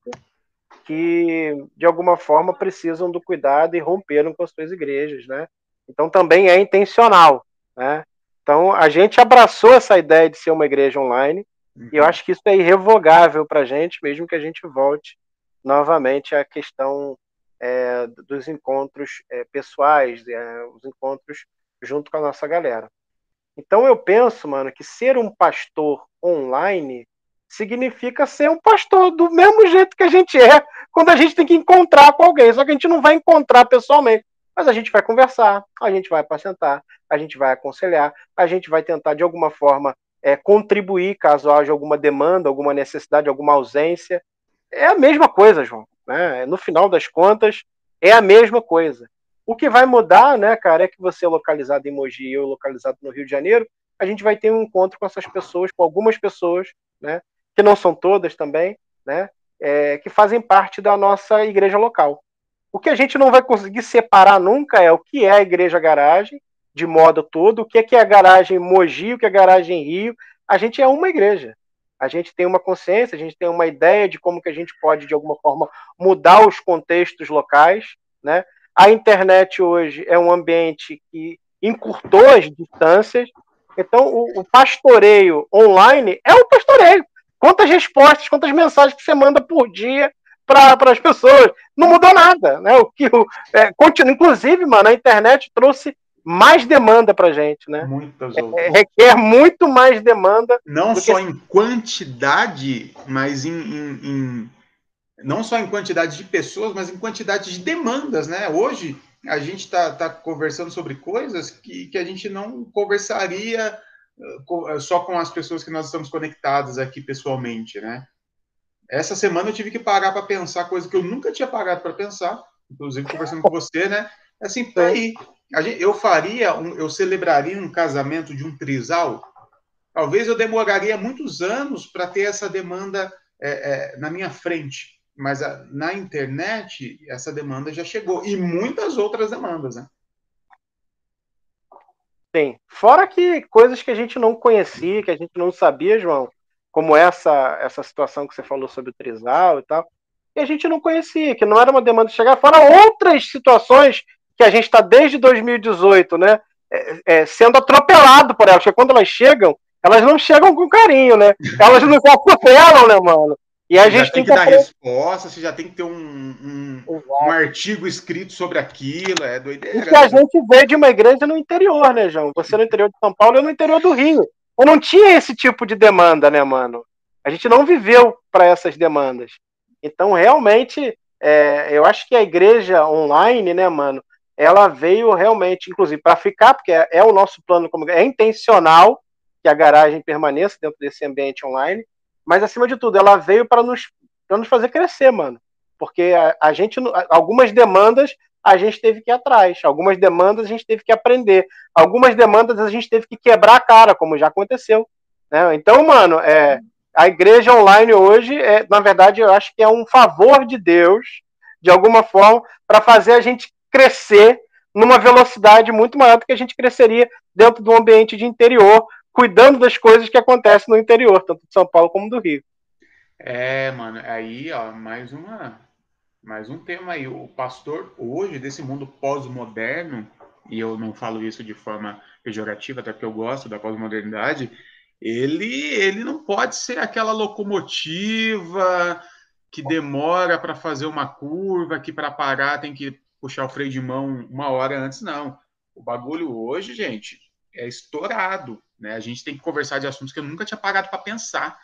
que, de alguma forma, precisam do cuidado e romperam com as suas igrejas, né? Então também é intencional, né? Então a gente abraçou essa ideia de ser uma igreja online, Uhum. E eu acho que isso é irrevogável para a gente, mesmo que a gente volte novamente à questão é, dos encontros é, pessoais, é, os encontros junto com a nossa galera. Então eu penso, mano, que ser um pastor online significa ser um pastor do mesmo jeito que a gente é quando a gente tem que encontrar com alguém. Só que a gente não vai encontrar pessoalmente, mas a gente vai conversar, a gente vai apacentar, a gente vai aconselhar, a gente vai tentar de alguma forma é, contribuir caso haja alguma demanda, alguma necessidade, alguma ausência. É a mesma coisa, João. Né? No final das contas, é a mesma coisa. O que vai mudar, né, cara, é que você é localizado em Mogi e eu localizado no Rio de Janeiro, a gente vai ter um encontro com essas pessoas, com algumas pessoas, né, que não são todas também, né, é, que fazem parte da nossa igreja local. O que a gente não vai conseguir separar nunca é o que é a igreja garagem de modo todo, o que é, que é a garagem Mogi, o que é a garagem Rio. A gente é uma igreja. A gente tem uma consciência, a gente tem uma ideia de como que a gente pode, de alguma forma, mudar os contextos locais. Né? A internet hoje é um ambiente que encurtou as distâncias. Então, o, o pastoreio online é o pastoreio. Quantas respostas, quantas mensagens que você manda por dia para as pessoas? Não mudou nada. Né? O que, o, é, continua, inclusive, mano, a internet trouxe mais demanda para gente, né? Muitas é, requer muito mais demanda. Não só que... em quantidade, mas em, em, em, não só em quantidade de pessoas, mas em quantidade de demandas, né? Hoje a gente está tá conversando sobre coisas que, que a gente não conversaria uh, só com as pessoas que nós estamos conectadas aqui pessoalmente, né? Essa semana eu tive que parar para pensar coisa que eu nunca tinha parado para pensar, inclusive conversando com você, né? Assim, aí Gente, eu faria, um, eu celebraria um casamento de um trisal, talvez eu demoraria muitos anos para ter essa demanda é, é, na minha frente, mas a, na internet essa demanda já chegou e muitas outras demandas, né? Sim. Fora que coisas que a gente não conhecia, que a gente não sabia, João, como essa essa situação que você falou sobre o trisal e tal, que a gente não conhecia, que não era uma demanda de chegar, fora outras situações que a gente está desde 2018, né? É, é, sendo atropelado por elas, porque quando elas chegam, elas não chegam com carinho, né? Elas nos atropelam, né, mano? E a você gente tem que, que dar resposta, você já tem que ter um, um, um, artigo escrito sobre aquilo, é doideira. E que a gente vê de uma igreja no interior, né, João? Você no interior de São Paulo e eu no interior do Rio. Eu não tinha esse tipo de demanda, né, mano? A gente não viveu para essas demandas. Então, realmente, é, eu acho que a igreja online, né, mano, ela veio realmente, inclusive, para ficar, porque é, é, o nosso plano, como é intencional que a garagem permaneça dentro desse ambiente online, mas acima de tudo, ela veio para nos, nos fazer crescer, mano. Porque a, a, gente, algumas demandas a gente teve que ir atrás, algumas demandas a gente teve que aprender, algumas demandas a gente teve que quebrar a cara, como já aconteceu. Né? Então, mano, é, a igreja online hoje, é, na verdade, eu acho que é um favor de Deus, de alguma forma, para fazer a gente crescer numa velocidade muito maior do que a gente cresceria dentro do ambiente de interior, cuidando das coisas que acontecem no interior, tanto de São Paulo como do Rio. É, mano, aí, ó, mais uma mais um tema aí. O pastor hoje desse mundo pós-moderno, e eu não falo isso de forma pejorativa, até porque eu gosto da pós-modernidade, ele ele não pode ser aquela locomotiva que demora para fazer uma curva, que para parar tem que puxar o freio de mão uma hora antes, não. O bagulho hoje, gente, é estourado, né? A gente tem que conversar de assuntos que eu nunca tinha parado para pensar.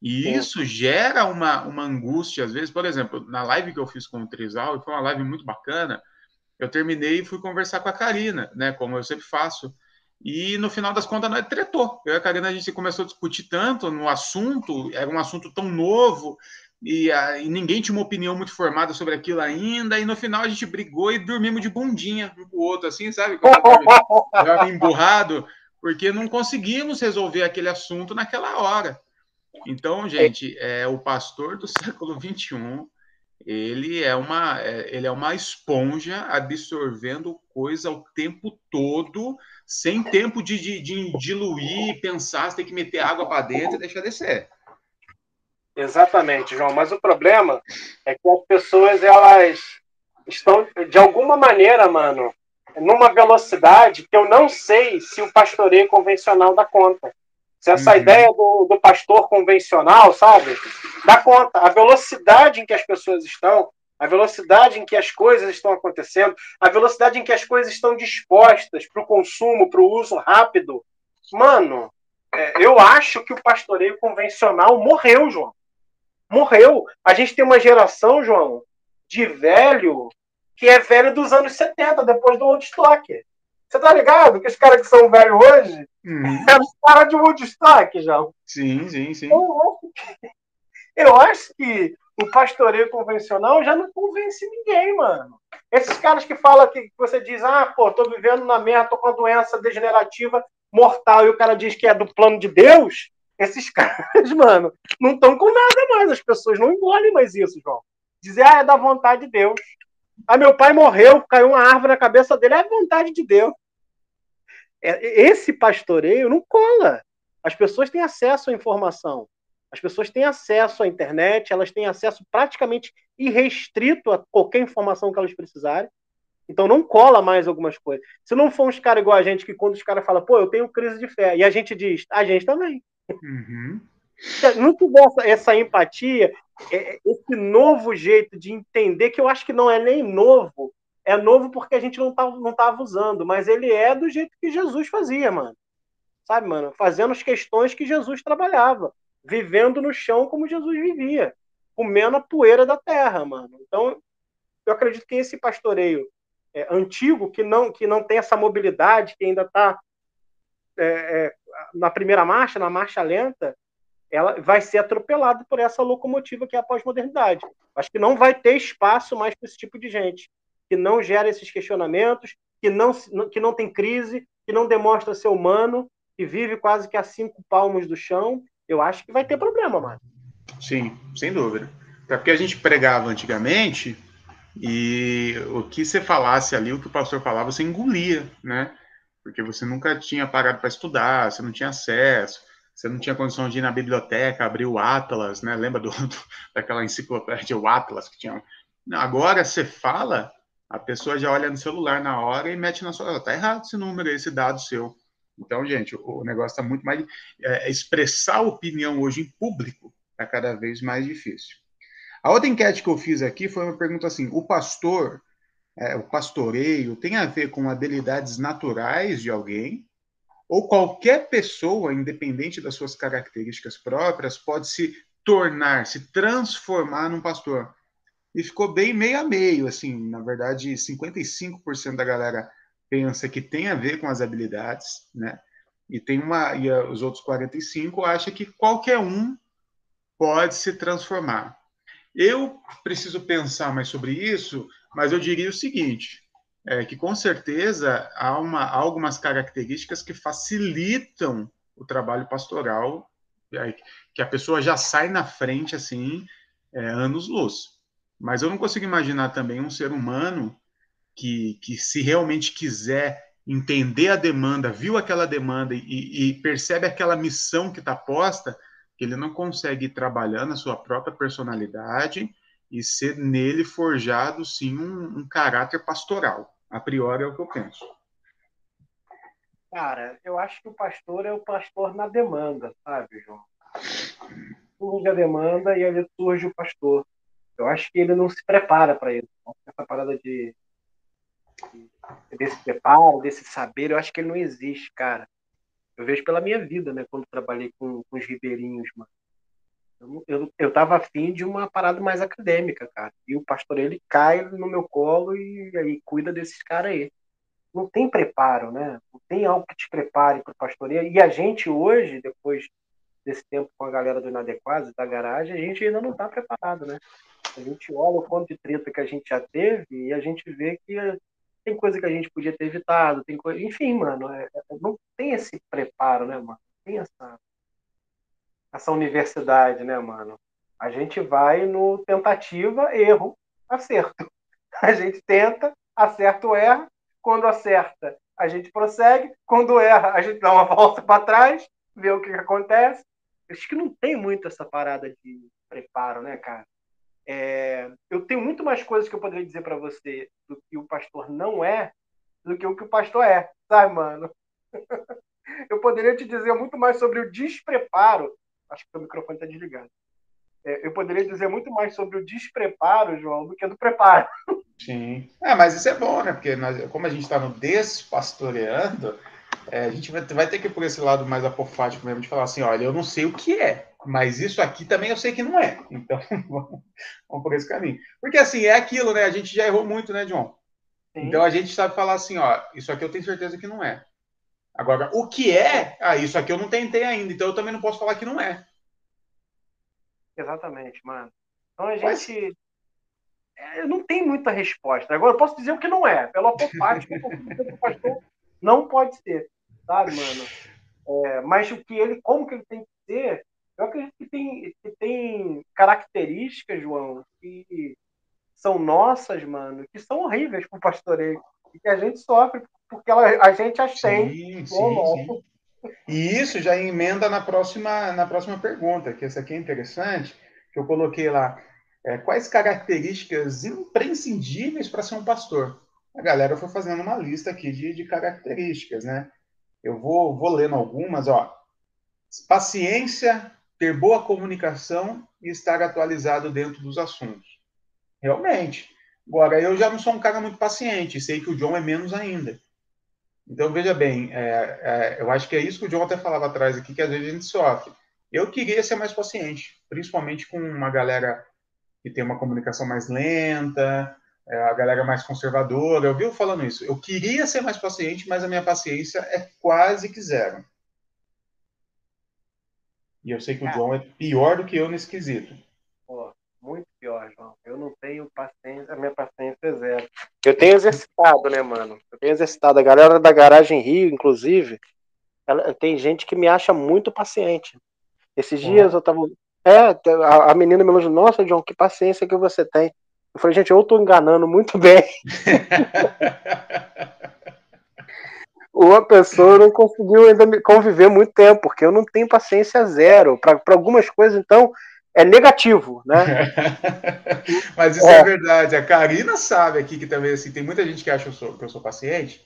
E isso gera uma, uma angústia, às vezes, por exemplo, na live que eu fiz com o Trizal, e foi uma live muito bacana, eu terminei e fui conversar com a Karina, né? Como eu sempre faço. E no final das contas, nós tretou. Eu e a Karina, a gente começou a discutir tanto no assunto, era um assunto tão novo, e, a, e, ninguém tinha uma opinião muito formada sobre aquilo ainda, e no final a gente brigou e dormimos de bundinha um com o outro, assim, sabe? Já emburrado, porque não conseguimos resolver aquele assunto naquela hora. Então, gente, é, o pastor do século XXI, ele é uma, é, ele é uma esponja absorvendo coisa o tempo todo, sem tempo de, de, de diluir, pensar, tem que meter água para dentro e deixar descer. Exatamente, João. Mas o problema é que as pessoas, elas estão, de alguma maneira, mano, numa velocidade que eu não sei se o pastoreio convencional dá conta. Se essa uhum. ideia do, do pastor convencional, sabe, dá conta. A velocidade em que as pessoas estão, a velocidade em que as coisas estão acontecendo, a velocidade em que as coisas estão dispostas para o consumo, para o uso rápido. Mano, é, eu acho que o pastoreio convencional morreu, João. Morreu. A gente tem uma geração, João, de velho que é velho dos anos 70, depois do Woodstock. Você tá ligado? Que os caras que são velhos hoje uhum. é os caras de Woodstock já. Sim, sim, sim. Eu acho, que, eu acho que o pastoreio convencional já não convence ninguém, mano. Esses caras que falam que você diz, ah, pô, tô vivendo na merda, tô com uma doença degenerativa mortal, e o cara diz que é do plano de Deus, esses caras, mano, não estão com nada mais. As pessoas não engolem mais isso, João. Dizer, ah, é da vontade de Deus. Ah, meu pai morreu, caiu uma árvore na cabeça dele, é a vontade de Deus. É, esse pastoreio não cola. As pessoas têm acesso à informação. As pessoas têm acesso à internet, elas têm acesso praticamente irrestrito a qualquer informação que elas precisarem. Então não cola mais algumas coisas. Se não for uns caras igual a gente, que quando os caras falam, pô, eu tenho crise de fé, e a gente diz, a gente também. Uhum. Não tiver essa, essa empatia, esse novo jeito de entender, que eu acho que não é nem novo, é novo porque a gente não tá, não tava usando, mas ele é do jeito que Jesus fazia, mano. Sabe, mano? Fazendo as questões que Jesus trabalhava, vivendo no chão como Jesus vivia, comendo a poeira da terra, mano. Então, eu acredito que esse pastoreio é, antigo, que não, que não tem essa mobilidade, que ainda está é, é, na primeira marcha, na marcha lenta, ela vai ser atropelada por essa locomotiva que é a pós-modernidade. Acho que não vai ter espaço mais para esse tipo de gente, que não gera esses questionamentos, que não, que não tem crise, que não demonstra ser humano, que vive quase que a cinco palmos do chão. Eu acho que vai ter problema, mano. Sim, sem dúvida. Até porque a gente pregava antigamente e o que você falasse ali, o que o pastor falava, você engolia, né? Porque você nunca tinha parado para estudar, você não tinha acesso você não tinha condição de ir na biblioteca, abrir o Atlas, né? Lembra do, do daquela enciclopédia, o Atlas que tinha. Agora você fala, a pessoa já olha no celular na hora e mete na sua. Tá errado esse número, esse dado seu. Então, gente, o negócio está muito mais. É, expressar opinião hoje em público está cada vez mais difícil. A outra enquete que eu fiz aqui foi uma pergunta assim: o pastor, é, o pastoreio, tem a ver com habilidades naturais de alguém ou qualquer pessoa, independente das suas características próprias, pode se tornar, se transformar num pastor. E ficou bem meio a meio, assim, na verdade, 55% da galera pensa que tem a ver com as habilidades, né? E tem uma e os outros 45 acham que qualquer um pode se transformar. Eu preciso pensar mais sobre isso, mas eu diria o seguinte: é, que com certeza há, uma, há algumas características que facilitam o trabalho pastoral, que a pessoa já sai na frente assim, é, anos-luz. Mas eu não consigo imaginar também um ser humano que, que se realmente quiser entender a demanda, viu aquela demanda e, e percebe aquela missão que está posta, que ele não consegue ir trabalhando sua própria personalidade e ser nele forjado, sim, um, um caráter pastoral. A priori é o que eu penso. Cara, eu acho que o pastor é o pastor na demanda, sabe, João? Surge a demanda e ali surge o pastor. Eu acho que ele não se prepara para isso. Essa parada de, de, desse preparo, desse saber, eu acho que ele não existe, cara. Eu vejo pela minha vida, né? Quando trabalhei com, com os ribeirinhos, mano. Eu, eu, tava afim de uma parada mais acadêmica, cara. E o pastor, ele cai no meu colo e aí cuida desses caras aí. Não tem preparo, né? Não tem algo que te prepare para o pastoreio. E a gente hoje, depois desse tempo com a galera do Inadequados, da garagem, a gente ainda não está preparado, né? A gente olha o quanto de treta que a gente já teve e a gente vê que tem coisa que a gente podia ter evitado, tem coisa... Enfim, mano, é, é, não tem esse preparo, né, mano? Tem essa essa universidade, né, mano? A gente vai no tentativa, erro, acerto. A gente tenta, acerta ou erra. Quando acerta, a gente prossegue. Quando erra, a gente dá uma volta para trás, vê o que, que acontece. Acho que não tem muito essa parada de preparo, né, cara? É, eu tenho muito mais coisas que eu poderia dizer para você do que o pastor não é do que o que o pastor é, sabe, mano? eu poderia te dizer muito mais sobre o despreparo. Acho que o microfone está desligado. É, eu poderia dizer muito mais sobre o despreparo, João, do que do preparo. Sim. É, mas isso é bom, né? Porque nós, como a gente está no despastoreando, é, a gente vai, vai, ter que ir por esse lado mais apofático mesmo, de falar assim, olha, eu não sei o que é, mas isso aqui também eu sei que não é. Então, vamos, vamos por esse caminho. Porque assim, é aquilo, né? A gente já errou muito, né, John? Sim. Então a gente sabe falar assim, ó, isso aqui eu tenho certeza que não é. Agora, o que é? Ah, isso aqui eu não tentei ainda, então eu também não posso falar que não é. Exatamente, mano. Então a gente. É, não tem muita resposta. Agora eu posso dizer o que não é. Pelo apofático, o pastor não pode ser. Sabe, mano? É, mas o que ele, como que ele tem que ser, eu acredito que tem, que tem características, João, que são nossas, mano, que são horríveis pro pastoreio. E que a gente sofre porque ela, a gente as tem. Sim, sim, sim. E isso já emenda na próxima, na próxima pergunta, que essa aqui é interessante, que eu coloquei lá. É, quais características imprescindíveis para ser um pastor? A galera foi fazendo uma lista aqui de, de características, né? Eu vou, vou lendo algumas, ó. Paciência, ter boa comunicação e estar atualizado dentro dos assuntos. Realmente. Agora, eu já não sou um cara muito paciente, sei que o John é menos ainda. Então, veja bem, é, é, eu acho que é isso que o John até falava atrás aqui, que às vezes a gente sofre. Eu queria ser mais paciente, principalmente com uma galera que tem uma comunicação mais lenta, é, a galera mais conservadora. Eu vivo falando isso. Eu queria ser mais paciente, mas a minha paciência é quase que zero. E eu sei que o João é pior do que eu nesse quesito. Pô, muito pior, João. Eu não tenho paciência, a minha paciência é zero. Eu tenho exercitado, né, mano? Eu tenho exercitado. A galera da Garagem Rio, inclusive, ela, tem gente que me acha muito paciente. Esses dias eu tava. É, a, a menina me elogiou, nossa, John, que paciência que você tem. Eu falei, gente, eu tô enganando muito bem. Uma pessoa não conseguiu ainda conviver muito tempo, porque eu não tenho paciência zero. Para algumas coisas, então, é negativo, né? Mas isso é. é. verdade. A Karina sabe aqui que também assim, tem muita gente que acha que eu sou, que eu sou paciente,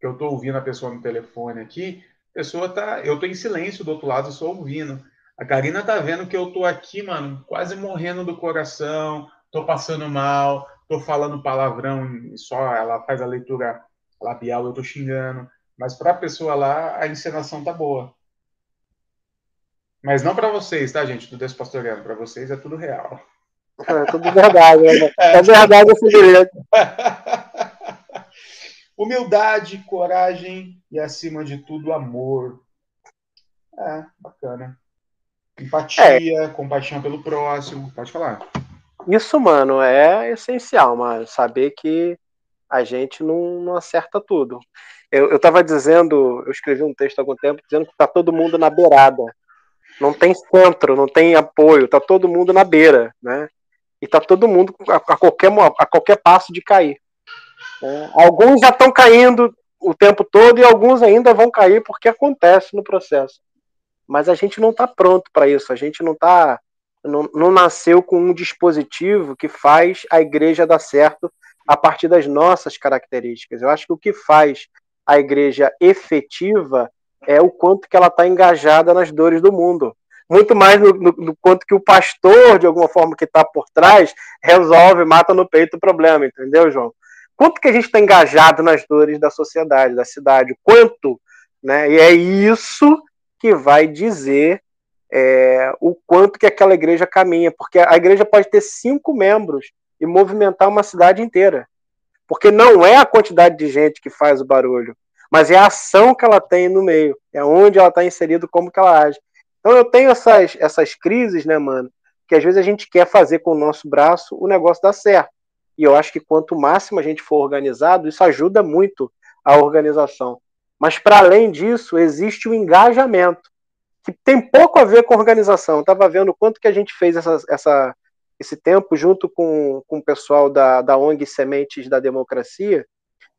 que eu estou ouvindo a pessoa no telefone aqui, a pessoa tá, eu estou em silêncio do outro lado, eu só ouvindo. A Karina tá vendo que eu tô aqui, mano, quase morrendo do coração, tô passando mal, tô falando palavrão, só ela faz a leitura labial, eu tô xingando. Mas para a pessoa lá, a encenação tá boa. Mas não para vocês, tá, gente? Do Despastoreando. Para vocês é tudo real. É tudo verdade, né? É verdade esse direito. Humildade, coragem e, acima de tudo, amor. É, bacana. Empatia, é. compaixão pelo próximo. Pode falar. Isso, mano, é essencial, mano. Saber que a gente não, não acerta tudo. Eu, eu tava dizendo, eu escrevi um texto há algum tempo dizendo que tá todo mundo na beirada. Não tem centro, não tem apoio, tá todo mundo na beira, né? E tá todo mundo a, a qualquer, a qualquer passo de cair. É, alguns já estão caindo o tempo todo e alguns ainda vão cair porque acontece no processo. Mas a gente não está pronto para isso, a gente não tá não, não nasceu com um dispositivo que faz a igreja dar certo a partir das nossas características. Eu acho que o que faz a igreja efetiva é o quanto que ela está engajada nas dores do mundo. Muito mais no, no, no, quanto que o pastor, de alguma forma, que está por trás, resolve, mata no peito o problema, entendeu, João? Quanto que a gente está engajado nas dores da sociedade, da cidade? Quanto? Né? E é isso que vai dizer é, o quanto que aquela igreja caminha, porque a igreja pode ter cinco membros e movimentar uma cidade inteira, porque não é a quantidade de gente que faz o barulho, mas é a ação que ela tem no meio, é onde ela está inserida, como que ela age. Então eu tenho essas, essas crises, né, mano, que às vezes a gente quer fazer com o nosso braço o negócio dar certo. E eu acho que quanto máximo a gente for organizado, isso ajuda muito a organização. Mas para além disso, existe o engajamento que tem pouco a ver com organização. Estava vendo quanto que a gente fez essa, essa, esse tempo junto com, com o pessoal da, da ONG Sementes da Democracia.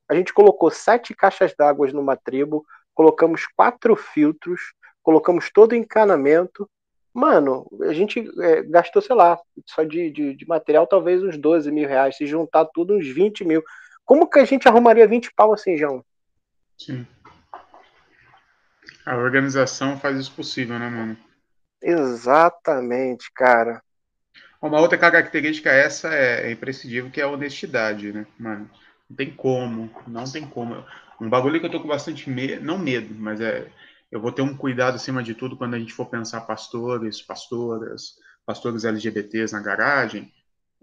A gente colocou sete caixas d'água numa tribo, colocamos quatro filtros, colocamos todo o encanamento. Mano, a gente é, gastou, sei lá, só de, de, de, material talvez uns 12 mil reais. Se juntar tudo, uns 20 mil. Como que a gente arrumaria 20 pau assim, João? Sim. A organização faz isso possível, né, mano? Exatamente, cara. Uma outra característica essa é, é imprescindível, que é a honestidade, né, mano? Não tem como, não tem como. Um bagulho que eu tô com bastante medo, não medo, mas é, eu vou ter um cuidado acima de tudo quando a gente for pensar pastores, pastoras, pastores LGBTs na garagem,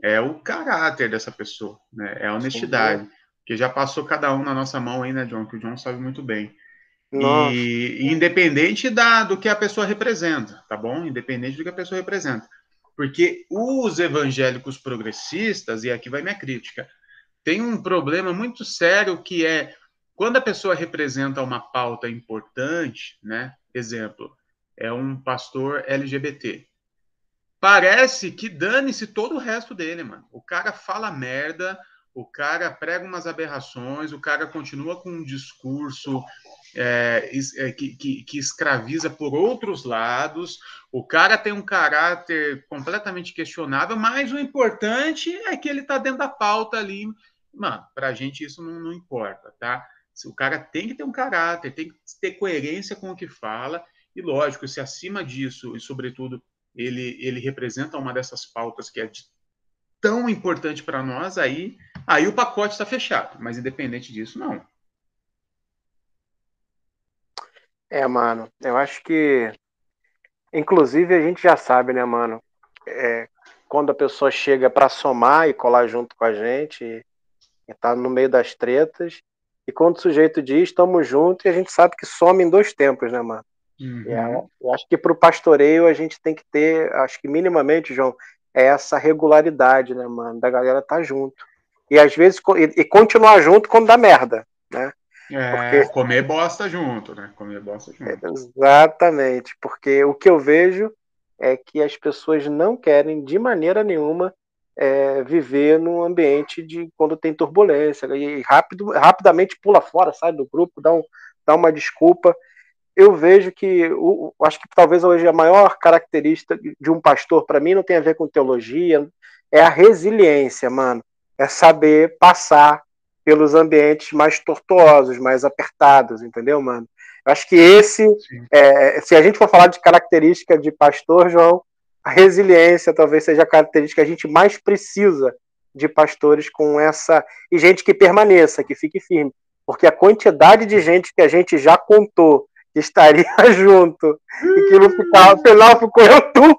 é o caráter dessa pessoa, né? É a honestidade. Sim, que já passou cada um na nossa mão aí, né, John? Que o John sabe muito bem. E, independente da, do que a pessoa representa, tá bom? Independente do que a pessoa representa. Porque os evangélicos progressistas, e aqui vai minha crítica, tem um problema muito sério que é quando a pessoa representa uma pauta importante, né? Exemplo, é um pastor LGBT. Parece que dane-se todo o resto dele, mano. O cara fala merda, o cara prega umas aberrações, o cara continua com um discurso é, é, que, que, que, escraviza por outros lados, o cara tem um caráter completamente questionável, mas o importante é que ele está dentro da pauta ali. Mano, para a gente isso não, não importa, tá? O cara tem que ter um caráter, tem que ter coerência com o que fala, e lógico, se acima disso, e sobretudo, ele, ele representa uma dessas pautas que é de tão importante para nós, aí, aí o pacote está fechado. Mas independente disso, não. É, mano, eu acho que, inclusive, a gente já sabe, né, mano? É, quando a pessoa chega para somar e colar junto com a gente, e, e tá no meio das tretas, e quando o sujeito diz, estamos juntos, e a gente sabe que some em dois tempos, né, mano? Uhum. É, eu acho que para o pastoreio a gente tem que ter, acho que minimamente, João, é essa regularidade, né, mano? Da galera tá junto. E às vezes, e, e continuar junto quando dá merda, né? É, porque... comer bosta junto, né? Comer bosta junto. Exatamente, porque o que eu vejo é que as pessoas não querem de maneira nenhuma é, viver num ambiente de quando tem turbulência e rápido, rapidamente pula fora, sai do grupo, dá, um, dá uma desculpa eu vejo que, o, acho que talvez hoje a maior característica de um pastor, para mim, não tem a ver com teologia, é a resiliência, mano. É saber passar pelos ambientes mais tortuosos, mais apertados, entendeu, mano? Eu acho que esse, é, se a gente for falar de característica de pastor, João, a resiliência talvez seja a característica que a gente mais precisa de pastores com essa. e gente que permaneça, que fique firme. Porque a quantidade de gente que a gente já contou que estaria junto e que no final, final ficou eu tu.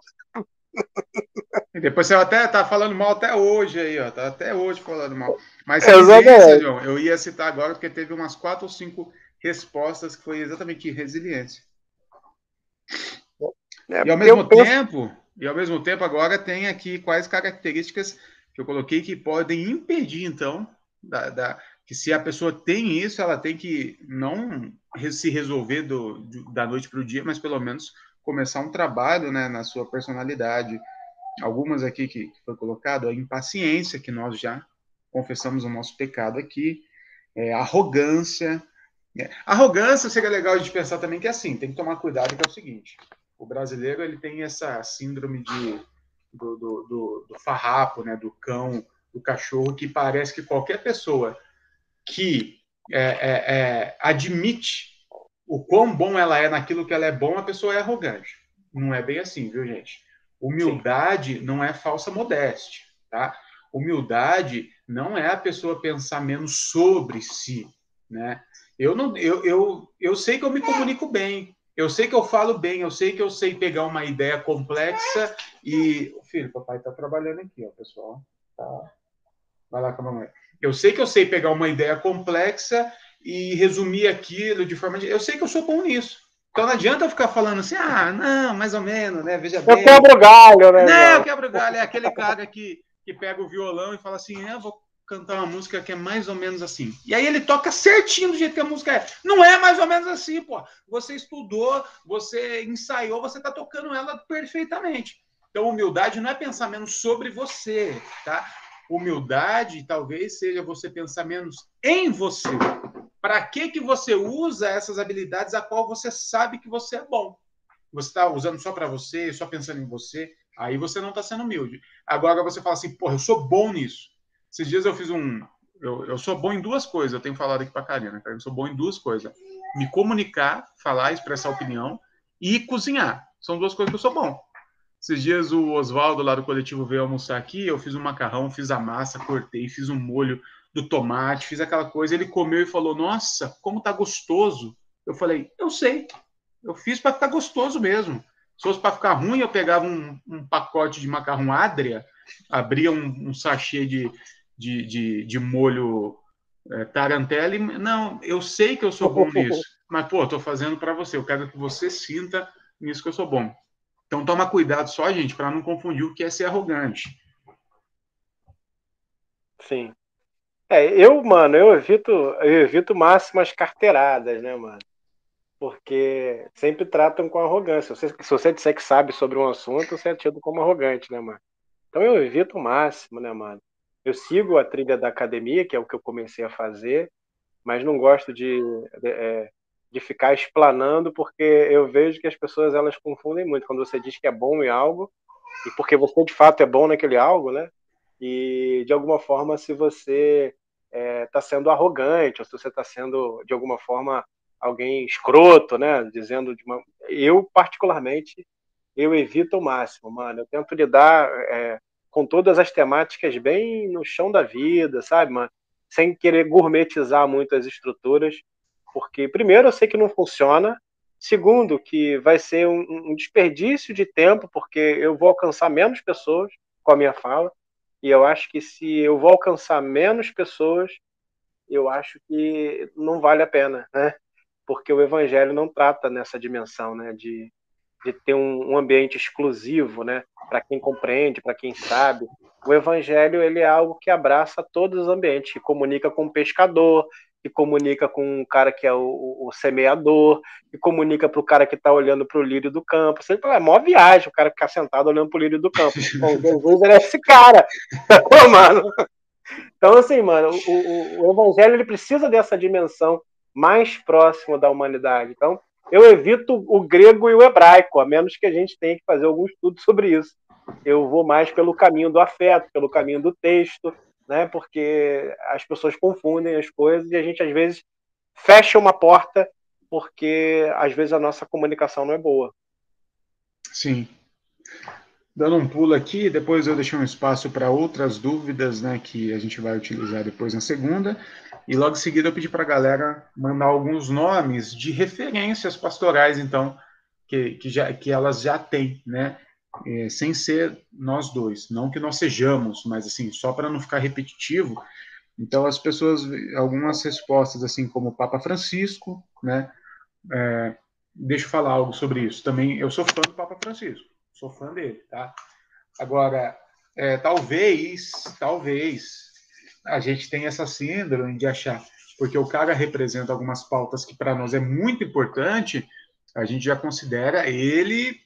E depois você até tá falando mal até hoje aí, ó. Tá até hoje falando mal. Mas resiliência, João, eu ia citar agora porque teve umas quatro ou cinco respostas que foi exatamente resiliência. É, e ao mesmo tempo, e ao mesmo tempo agora tem aqui quais características que eu coloquei que podem impedir então da, da que se a pessoa tem isso, ela tem que não se resolver do, da noite para o dia, mas pelo menos começar um trabalho né, na sua personalidade. Algumas aqui que, foi colocado, a impaciência, que nós já confessamos o nosso pecado aqui, é, arrogância. É, arrogância seria legal de pensar também que é assim, tem que tomar cuidado que é o seguinte, o brasileiro ele tem essa síndrome de, do, do, do, do farrapo, né, do cão, do cachorro, que parece que qualquer pessoa que é, é, é, admite o quão bom ela é naquilo que ela é bom, a pessoa é arrogante. Não é bem assim, viu, gente? Humildade Sim. não é falsa modéstia, tá? Humildade não é a pessoa pensar menos sobre si, né? Eu não, eu, eu, eu sei que eu me comunico bem, eu sei que eu falo bem, eu sei que eu sei pegar uma ideia complexa e, filho, papai tá trabalhando aqui, ó, pessoal. Tá? Vai lá com a mamãe. Eu sei que eu sei pegar uma ideia complexa e resumir aquilo de forma. De... Eu sei que eu sou bom nisso. Então não adianta eu ficar falando assim, ah, não, mais ou menos, né? Veja bem. Eu quebro galho, né? Não, eu quebro galho. É aquele cara que, que pega o violão e fala assim, ah, vou cantar uma música que é mais ou menos assim. E aí ele toca certinho do jeito que a música é. Não é mais ou menos assim, pô. Você estudou, você ensaiou, você tá tocando ela perfeitamente. Então, humildade não é pensar menos sobre você, tá? Humildade talvez seja você pensar menos em você. Para que que você usa essas habilidades a qual você sabe que você é bom? Você está usando só para você, só pensando em você, aí você não está sendo humilde. Agora você fala assim, porra, eu sou bom nisso. Esses dias eu fiz um. Eu, eu sou bom em duas coisas, eu tenho falado aqui para a Karina, eu sou bom em duas coisas: me comunicar, falar, expressar opinião e cozinhar. São duas coisas que eu sou bom. Esses dias o Oswaldo, lá do coletivo, veio almoçar aqui. Eu fiz um macarrão, fiz a massa, cortei, fiz um molho do tomate, fiz aquela coisa. Ele comeu e falou: Nossa, como tá gostoso. Eu falei: Eu sei, eu fiz para ficar gostoso mesmo. Se fosse para ficar ruim, eu pegava um, um, pacote de macarrão Adria, abria um, um sachê de, de, de, de molho é, tarantela e. Não, eu sei que eu sou bom nisso, mas, pô, estou fazendo para você. Eu quero que você sinta nisso que eu sou bom. Então toma cuidado só, gente, para não confundir o que é ser arrogante. Sim. É, eu, mano, eu evito, eu evito máximas carteiradas, né, mano? Porque sempre tratam com arrogância. Se você, se você disser que sabe sobre um assunto, você é tido como arrogante, né, mano? Então eu evito o máximo, né, mano? Eu sigo a trilha da academia, que é o que eu comecei a fazer, mas não gosto de, de é, de ficar explanando, porque eu vejo que as pessoas elas confundem muito quando você diz que é bom em algo, e porque você de fato é bom naquele algo, né? E de alguma forma, se você está é, tá sendo arrogante, ou se você está sendo de alguma forma alguém escroto, né? Dizendo de uma. Eu, particularmente, eu evito ao máximo, mano. Eu tento lidar é, com todas as temáticas bem no chão da vida, sabe, mano? Sem querer gourmetizar muito as estruturas porque, primeiro, eu sei que não funciona, segundo, que vai ser um, um desperdício de tempo, porque eu vou alcançar menos pessoas com a minha fala, e eu acho que se eu vou alcançar menos pessoas, eu acho que não vale a pena, né? Porque o evangelho não trata nessa dimensão, né? De, de ter um, um ambiente exclusivo, né? Para quem compreende, para quem sabe. O evangelho ele é algo que abraça todos os ambientes, que comunica com o pescador, que comunica com o cara que é o, o semeador, que comunica para o cara que está olhando para o lírio do campo. Você fala, é mó viagem o cara ficar sentado olhando para o lírio do campo. Bom, Jesus era esse cara. Pô, mano. Então, assim, mano, o, o, o, evangelho ele precisa dessa dimensão mais próxima da humanidade. Então, eu evito o grego e o hebraico, a menos que a gente tenha que fazer algum estudo sobre isso. Eu vou mais pelo caminho do afeto, pelo caminho do texto, né? Porque as pessoas confundem as coisas e a gente às vezes fecha uma porta porque às vezes a nossa comunicação não é boa. Sim. Dando um pulo aqui, depois eu deixei um espaço para outras dúvidas, né, que a gente vai utilizar depois na segunda. E logo em seguida eu pedi para a galera mandar alguns nomes de referências pastorais, então, que, que, já, que elas já têm, né? é, sem ser nós dois. Não que nós sejamos, mas assim, só para não ficar repetitivo. Então, as pessoas, algumas respostas, assim como Papa Francisco, né? É, deixa eu falar algo sobre isso. Também, eu sou fã do Papa Francisco, sou fã dele, tá? Agora, é, talvez, talvez, a gente tenha essa síndrome de achar, porque o cara representa algumas pautas que para nós é muito importante, a gente já considera ele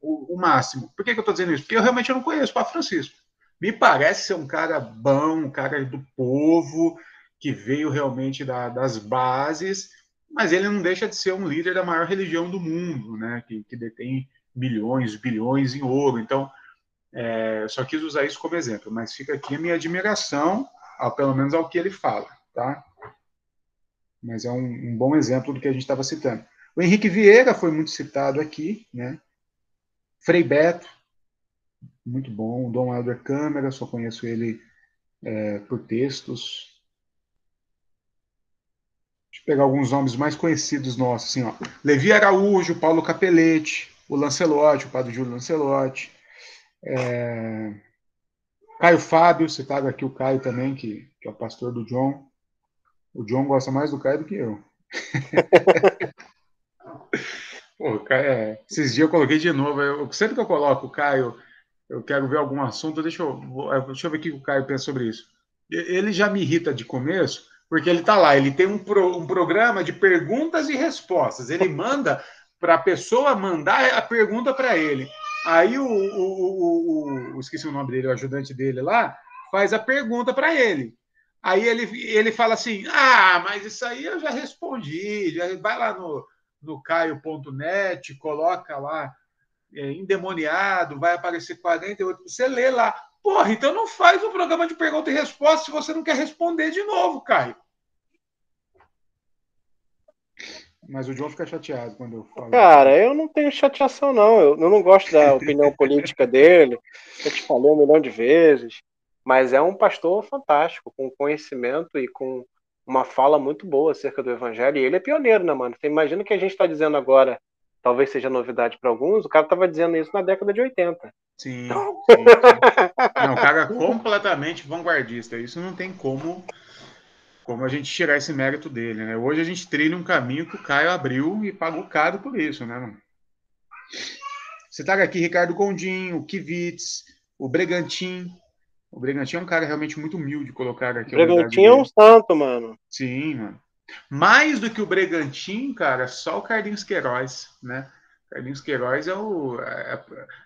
o, o máximo. Por que, que eu estou dizendo isso? Porque eu realmente não conheço o Papa Francisco. Me parece ser um cara bom, um cara do povo, que veio realmente da, das bases, mas ele não deixa de ser um líder da maior religião do mundo, né? que, que detém milhões, bilhões em ouro. Então, é, só quis usar isso como exemplo, mas fica aqui a minha admiração, ao, pelo menos ao que ele fala, tá? Mas é um, um bom exemplo do que a gente estava citando. O Henrique Vieira foi muito citado aqui, né? Frei Beto, muito bom. Dom Helder Câmara, só conheço ele é, por textos. Deixa eu pegar alguns nomes mais conhecidos nossos, assim, ó. Levi Araújo, Paulo Capelete, o Lancelotti, o padre Júlio Lancelotti. É... Caio Fábio, citado aqui o Caio também, que, que é o pastor do John. O John gosta mais do Caio do que eu. Pô, é, esses dias eu coloquei de novo. Eu, sempre que eu coloco o Caio, eu quero ver algum assunto. Deixa eu, deixa eu ver o que o Caio pensa sobre isso. ele já me irrita de começo, porque ele está lá, ele tem um, pro, um programa de perguntas e respostas. Ele manda para a pessoa mandar a pergunta para ele. Aí o, o, o, o, esqueci o nome dele, o ajudante dele lá, faz a pergunta para ele. Aí ele, ele fala assim: Ah, mas isso aí eu já respondi. Já vai lá no, no caio.net, coloca lá é, endemoniado, vai aparecer 48. Você lê lá. Porra, então não faz um programa de pergunta e resposta se você não quer responder de novo, Caio. Mas o João fica chateado quando eu falo. Cara, eu não tenho chateação, não. Eu, eu não gosto da opinião política dele. Eu te falei um milhão de vezes. Mas é um pastor fantástico, com conhecimento e com uma fala muito boa acerca do evangelho. E ele é pioneiro, né, mano? Você imagina o que a gente está dizendo agora, talvez seja novidade para alguns, o cara estava dizendo isso na década de 80. Sim, sim, sim. Não, o cara é completamente vanguardista. Isso não tem como como a gente tirar esse mérito dele, né? Hoje a gente trilha um caminho que o Caio abriu e pagou caro por isso, né? Mano? Você tá aqui Ricardo Gondim, o Kivitz, o Bregantin. O Bregantin é um cara realmente muito humilde colocar aqui. O Bregantin é um santo, mano. Sim, mano. Mais do que o Bregantin, cara, só o Carlinhos Queiroz, né? Carlinhos Queiroz é o. É,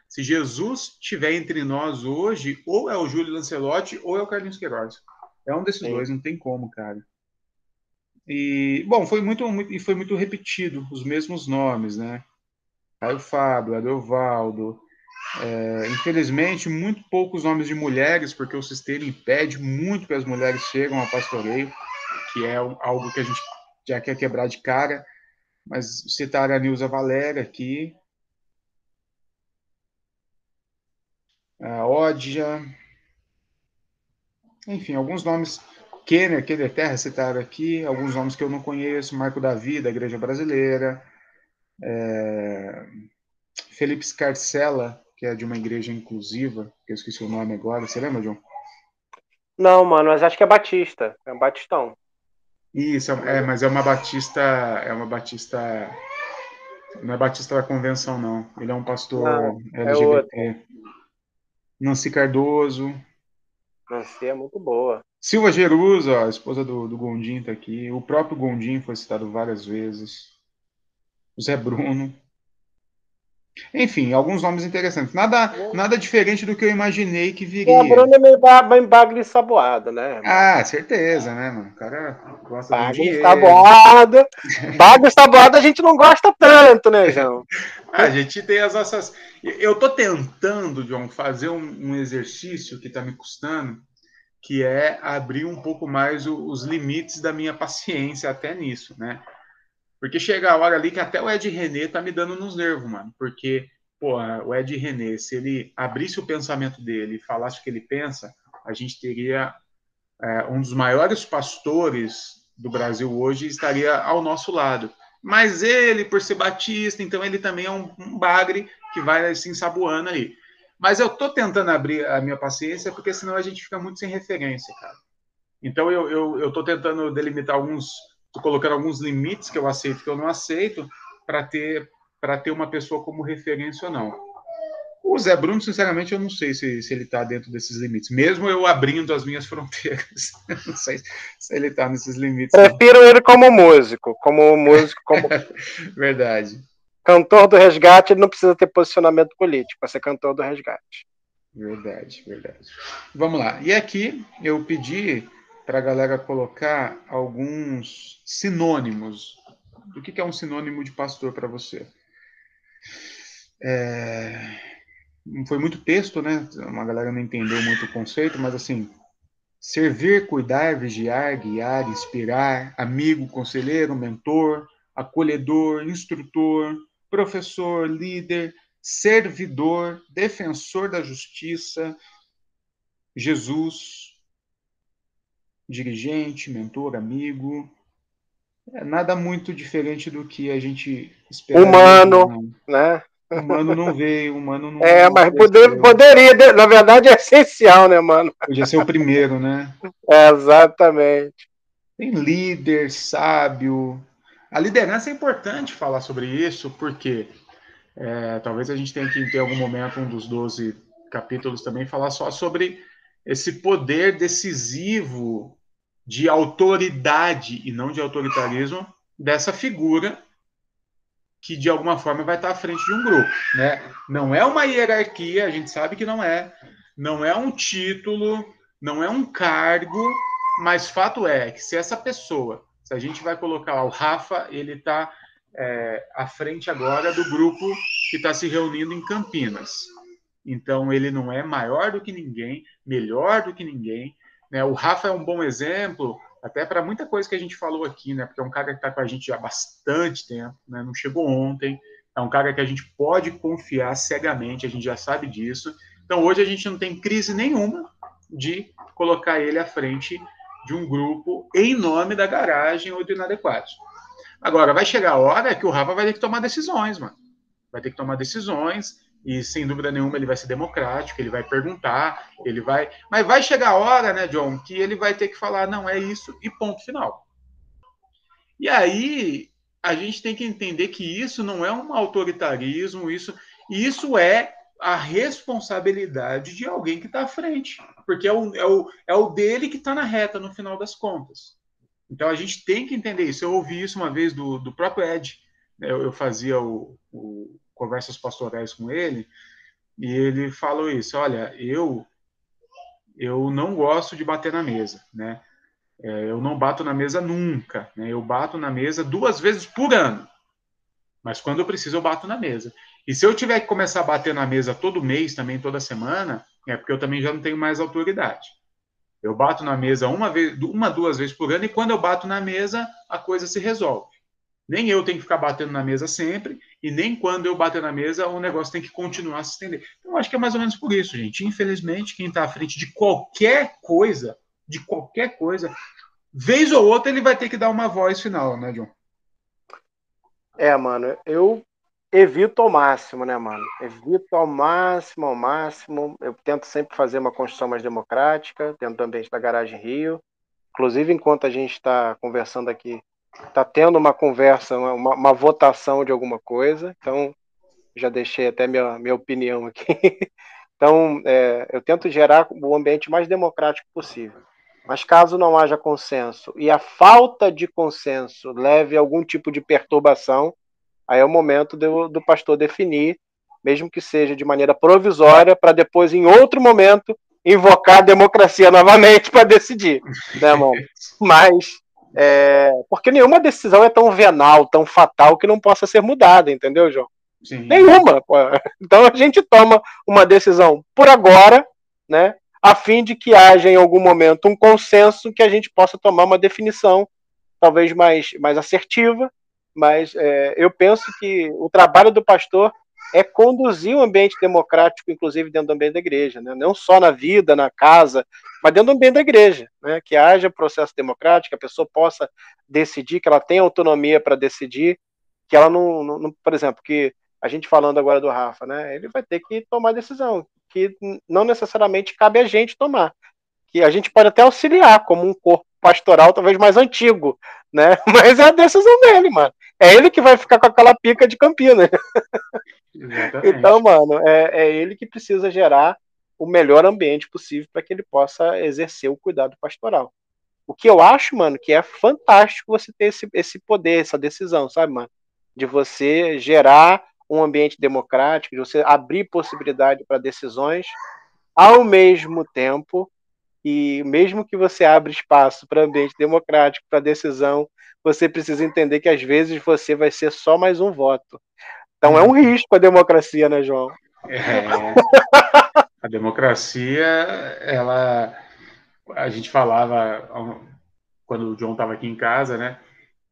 se Jesus estiver entre nós hoje, ou é o Júlio Lancelotti, ou é o Carlinhos Queiroz. É um desses Sim. dois, não tem como, cara. E, bom, foi muito, muito, e foi muito repetido, os mesmos nomes, né? Caio Fábio, Adeovaldo. É, infelizmente, muito poucos nomes de mulheres, porque o sistema impede muito que as mulheres cheguem ao pastoreio, que é algo que a gente já quer quebrar de cara. Mas citar a Nilza Valéria aqui. A Ódia, enfim, alguns nomes, Kenner, Kenner Terra, citaram aqui, alguns nomes que eu não conheço, Marco Davi, da Igreja Brasileira, é, Felipe Scarcella, que é de uma igreja inclusiva, que eu esqueci o nome agora, você lembra, John? Não, mano, mas acho que é Batista, é um Batistão. Isso, é, mas é uma Batista, é uma Batista, não é Batista da Convenção, não, ele é um pastor não, LGBT. É Nancy Cardoso, Nancy é muito boa. Silva Jerusa, a esposa do, do Gondim, tá aqui. O próprio Gondim foi citado várias vezes. O Zé Bruno. Enfim, alguns nomes interessantes. Nada, nada diferente do que eu imaginei que viria. O Bruno é meio, bagre ensaboado, né? Ah, certeza, né, mano? O cara gosta bagre de ensaboado. bagre ensaboado a gente não gosta tanto, né, João? a gente tem as nossas... Eu tô tentando, João, fazer um, um exercício que tá me custando, que é abrir um pouco mais o, os limites da minha paciência até nisso, né? Porque chega a hora ali que até o Ed René tá me dando nos nervos, mano. Porque, pô, o Ed René, se ele abrisse o pensamento dele e falasse o que ele pensa, a gente teria é, um dos maiores pastores do Brasil hoje estaria ao nosso lado. Mas ele, por ser batista, então ele também é um, um bagre que vai se ensaboando aí. Mas eu tô tentando abrir a minha paciência, porque senão a gente fica muito sem referência, cara. Então eu, eu, eu tô tentando delimitar alguns Estou colocando alguns limites que eu aceito que eu não aceito para ter para ter uma pessoa como referência ou não. O Zé Bruno, sinceramente, eu não sei se, se ele está dentro desses limites, mesmo eu abrindo as minhas fronteiras. não sei se ele está nesses limites. Prefiro não. ele como músico, como músico, como. Verdade. Cantor do resgate, ele não precisa ter posicionamento político para ser cantor do resgate. Verdade, verdade. Vamos lá. E aqui eu pedi para a galera colocar alguns sinônimos. O que é um sinônimo de pastor para você? É... Foi muito texto, né? Uma galera não entendeu muito o conceito, mas assim, servir, cuidar, vigiar, guiar, inspirar, amigo, conselheiro, mentor, acolhedor, instrutor, professor, líder, servidor, defensor da justiça, Jesus, dirigente, mentor, amigo. É nada muito diferente do que a gente espera. Humano, né? Humano não veio, humano não É, mas poder, poderia, na verdade é essencial, né, mano? Podia ser o primeiro, né? É, exatamente. Tem líder, sábio. A liderança é importante falar sobre isso, porque é, talvez a gente tenha que, em algum momento, um dos 12 capítulos também, falar só sobre esse poder decisivo de autoridade e não de autoritarismo dessa figura que de alguma forma vai estar à frente de um grupo, né? Não é uma hierarquia, a gente sabe que não é, não é um título, não é um cargo, mas fato é que se essa pessoa, se a gente vai colocar o Rafa, ele está é, à frente agora do grupo que está se reunindo em Campinas. Então ele não é maior do que ninguém, melhor do que ninguém. Né? O Rafa é um bom exemplo até para muita coisa que a gente falou aqui, né? Porque é um cara que está com a gente há bastante tempo, né? Não chegou ontem. É um cara que a gente pode confiar cegamente, a gente já sabe disso. Então hoje a gente não tem crise nenhuma de colocar ele à frente de um grupo em nome da garagem ou do inadequados. Agora, vai chegar a hora que o Rafa vai ter que tomar decisões, mano. Vai ter que tomar decisões e sem dúvida nenhuma ele vai ser democrático, ele vai perguntar, ele vai. Mas vai chegar a hora, né, John, que ele vai ter que falar, não, é isso e ponto final. E aí a gente tem que entender que isso não é um autoritarismo, isso, isso é a responsabilidade de alguém que está à frente, porque é o, é o, é o dele que está na reta no final das contas. Então a gente tem que entender isso. Eu ouvi isso uma vez do, do próprio Ed, eu, eu fazia o, o conversas pastorais com ele, e ele falou isso: olha, eu eu não gosto de bater na mesa, né? É, eu não bato na mesa nunca, né? Eu bato na mesa duas vezes por ano, mas quando eu preciso eu bato na mesa. E se eu tiver que começar a bater na mesa todo mês, também toda semana, é porque eu também já não tenho mais autoridade. Eu bato na mesa uma vez, uma duas vezes por ano e quando eu bato na mesa a coisa se resolve. Nem eu tenho que ficar batendo na mesa sempre, e nem quando eu bater na mesa o negócio tem que continuar se estender. Então, acho que é mais ou menos por isso, gente. Infelizmente, quem está à frente de qualquer coisa, de qualquer coisa, vez ou outra ele vai ter que dar uma voz final, né, John? É, mano, eu evito ao máximo, né, mano? Evito ao máximo, ao máximo. Eu tento sempre fazer uma construção mais democrática, dentro do ambiente da Garagem Rio. Inclusive, enquanto a gente está conversando aqui, está tendo uma conversa, uma, uma, votação de alguma coisa, então já deixei até minha, minha opinião aqui. Então, é, eu tento gerar o ambiente mais democrático possível. Mas caso não haja consenso e a falta de consenso leve a algum tipo de perturbação, aí é o momento do, do pastor definir, mesmo que seja de maneira provisória, para depois, em outro momento, invocar a democracia novamente para decidir, né, mano? Mas é, porque nenhuma decisão é tão venal, tão fatal que não possa ser mudada, entendeu, João? Sim. Nenhuma. Pô. Então a gente toma uma decisão por agora, né? A fim de que haja em algum momento um consenso que a gente possa tomar uma definição talvez mais, mais assertiva, mas é, eu penso que o trabalho do pastor é conduzir um ambiente democrático, inclusive dentro do ambiente da igreja, né? não só na vida, na casa, mas dentro do ambiente da igreja, né? que haja processo democrático, a pessoa possa decidir, que ela tenha autonomia para decidir, que ela não, não, por exemplo, que a gente falando agora do Rafa, né? ele vai ter que tomar decisão, que não necessariamente cabe a gente tomar, que a gente pode até auxiliar como um corpo pastoral talvez mais antigo, né? Mas é a decisão dele, mano. É ele que vai ficar com aquela pica de Campinas. então, mano, é, é ele que precisa gerar o melhor ambiente possível para que ele possa exercer o cuidado pastoral. O que eu acho, mano, que é fantástico você ter esse, esse poder, essa decisão, sabe, mano? De você gerar um ambiente democrático, de você abrir possibilidade para decisões, ao mesmo tempo e mesmo que você abra espaço para ambiente democrático, para decisão, você precisa entender que às vezes você vai ser só mais um voto. Então é um risco a democracia, né, João? É, a democracia, ela, a gente falava quando o João estava aqui em casa, né?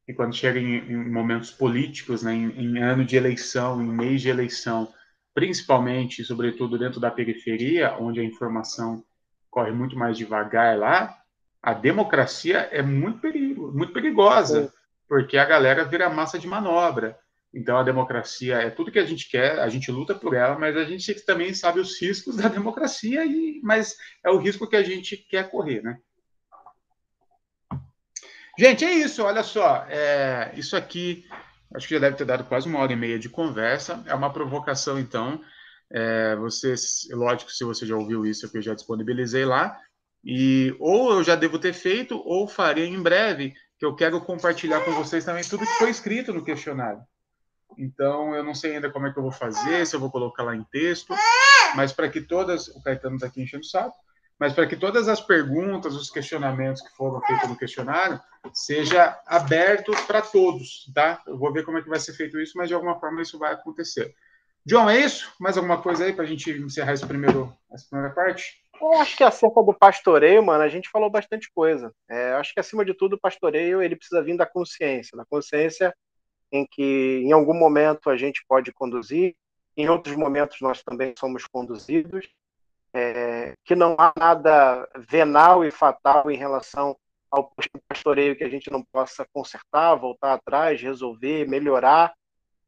E quando chega em, em momentos políticos, né, em, em ano de eleição, em mês de eleição, principalmente, sobretudo dentro da periferia, onde a informação corre muito mais devagar lá, a democracia é muito perigo, muito perigosa, porque a galera vira massa de manobra. Então a democracia é tudo que a gente quer, a gente luta por ela, mas a gente também sabe os riscos da democracia e mas é o risco que a gente quer correr, né? Gente, é isso. Olha só, é, isso aqui acho que já deve ter dado quase uma hora e meia de conversa. É uma provocação, então, É, lógico, se você já ouviu isso, eu já disponibilizei lá. E ou eu já devo ter feito, ou farei em breve, que eu quero compartilhar com vocês também tudo que foi escrito no questionário. Então, eu não sei ainda como é que eu vou fazer, se eu vou colocar lá em texto, mas para que todas. O Caetano está aqui enchendo o saco. Mas para que todas as perguntas, os questionamentos que foram feitos no questionário, seja aberto para todos, tá? Eu vou ver como é que vai ser feito isso, mas de alguma forma isso vai acontecer. John, é isso? Mais alguma coisa aí para a gente encerrar esse primeiro, essa primeira parte? Eu acho que acerca do pastoreio, mano, a gente falou bastante coisa. É, acho que acima de tudo o pastoreio ele precisa vir da consciência, da consciência em que em algum momento a gente pode conduzir, em outros momentos nós também somos conduzidos, é, que não há nada venal e fatal em relação ao pastoreio que a gente não possa consertar, voltar atrás, resolver, melhorar.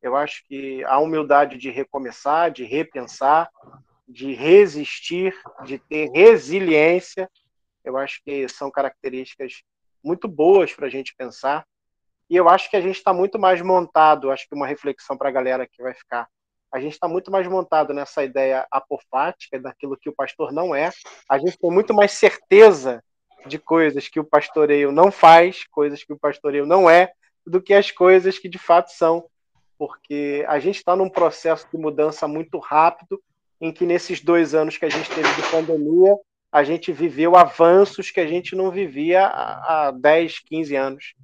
Eu acho que a humildade de recomeçar, de repensar, de resistir, de ter resiliência, eu acho que são características muito boas para a gente pensar. E eu acho que a gente está muito mais montado, acho que uma reflexão para a galera que vai ficar. A gente está muito mais montado nessa ideia apofática, daquilo que o pastor não é. A gente tem muito mais certeza de coisas que o pastoreio não faz, coisas que o pastoreio não é, do que as coisas que de fato são. Porque a gente está num processo de mudança muito rápido em que nesses dois anos que a gente teve de pandemia, a gente viveu avanços que a gente não vivia há 10, 15 anos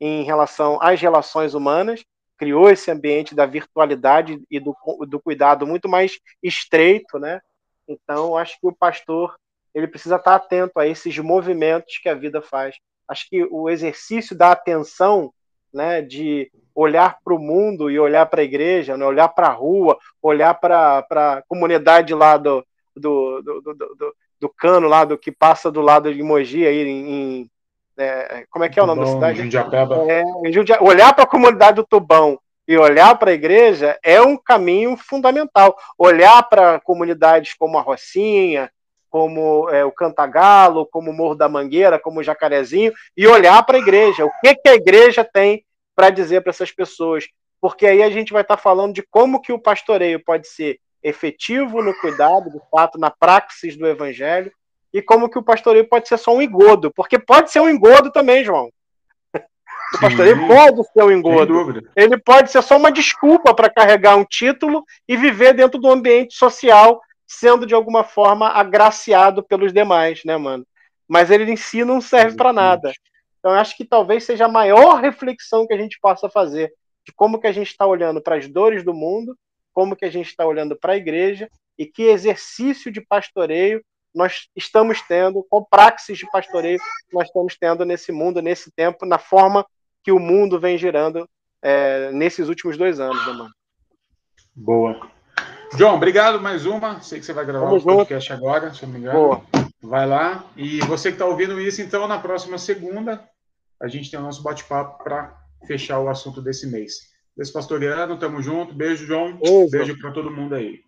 em relação às relações humanas, criou esse ambiente da virtualidade e do, do cuidado muito mais estreito, né? Então, acho que o pastor ele precisa estar atento a esses movimentos que a vida faz. Acho que o exercício da atenção, né, de olhar para o mundo e olhar para a igreja, né? olhar para a rua, olhar para a comunidade lá do, do, do, do, do cano lá do que passa do lado de Mogi aí em, em é, como é que é o nome Tubão, da cidade? Jundiapeba. É, Jundia... Olhar para a comunidade do Tubão e olhar para a igreja é um caminho fundamental. Olhar para comunidades como a Rocinha, como é, o Cantagalo, como o Morro da Mangueira, como o Jacarezinho, e olhar para a igreja. O que, que a igreja tem para dizer para essas pessoas, porque aí a gente vai estar tá falando de como que o pastoreio pode ser efetivo no cuidado, de fato, na praxis do evangelho, e como que o pastoreio pode ser só um engodo, porque pode ser um engodo também, João. O pastoreio Sim, pode ser um engodo. Ele pode ser só uma desculpa para carregar um título e viver dentro do ambiente social, sendo de alguma forma agraciado pelos demais, né, mano? Mas ele em si não serve para nada. Então, eu acho que talvez seja a maior reflexão que a gente possa fazer de como que a gente está olhando para as dores do mundo, como que a gente está olhando para a igreja e que exercício de pastoreio nós estamos tendo, com praxis de pastoreio nós estamos tendo nesse mundo, nesse tempo, na forma que o mundo vem girando é, nesses últimos dois anos, né, mano? Boa. João, obrigado mais uma. Sei que você vai gravar o um podcast agora, se eu não me engano. Boa. Vai lá. E você que está ouvindo isso, então, na próxima segunda, a gente tem o nosso bate-papo para fechar o assunto desse mês. Desse pastoreano, tamo junto. Beijo, João. Beijo para todo mundo aí.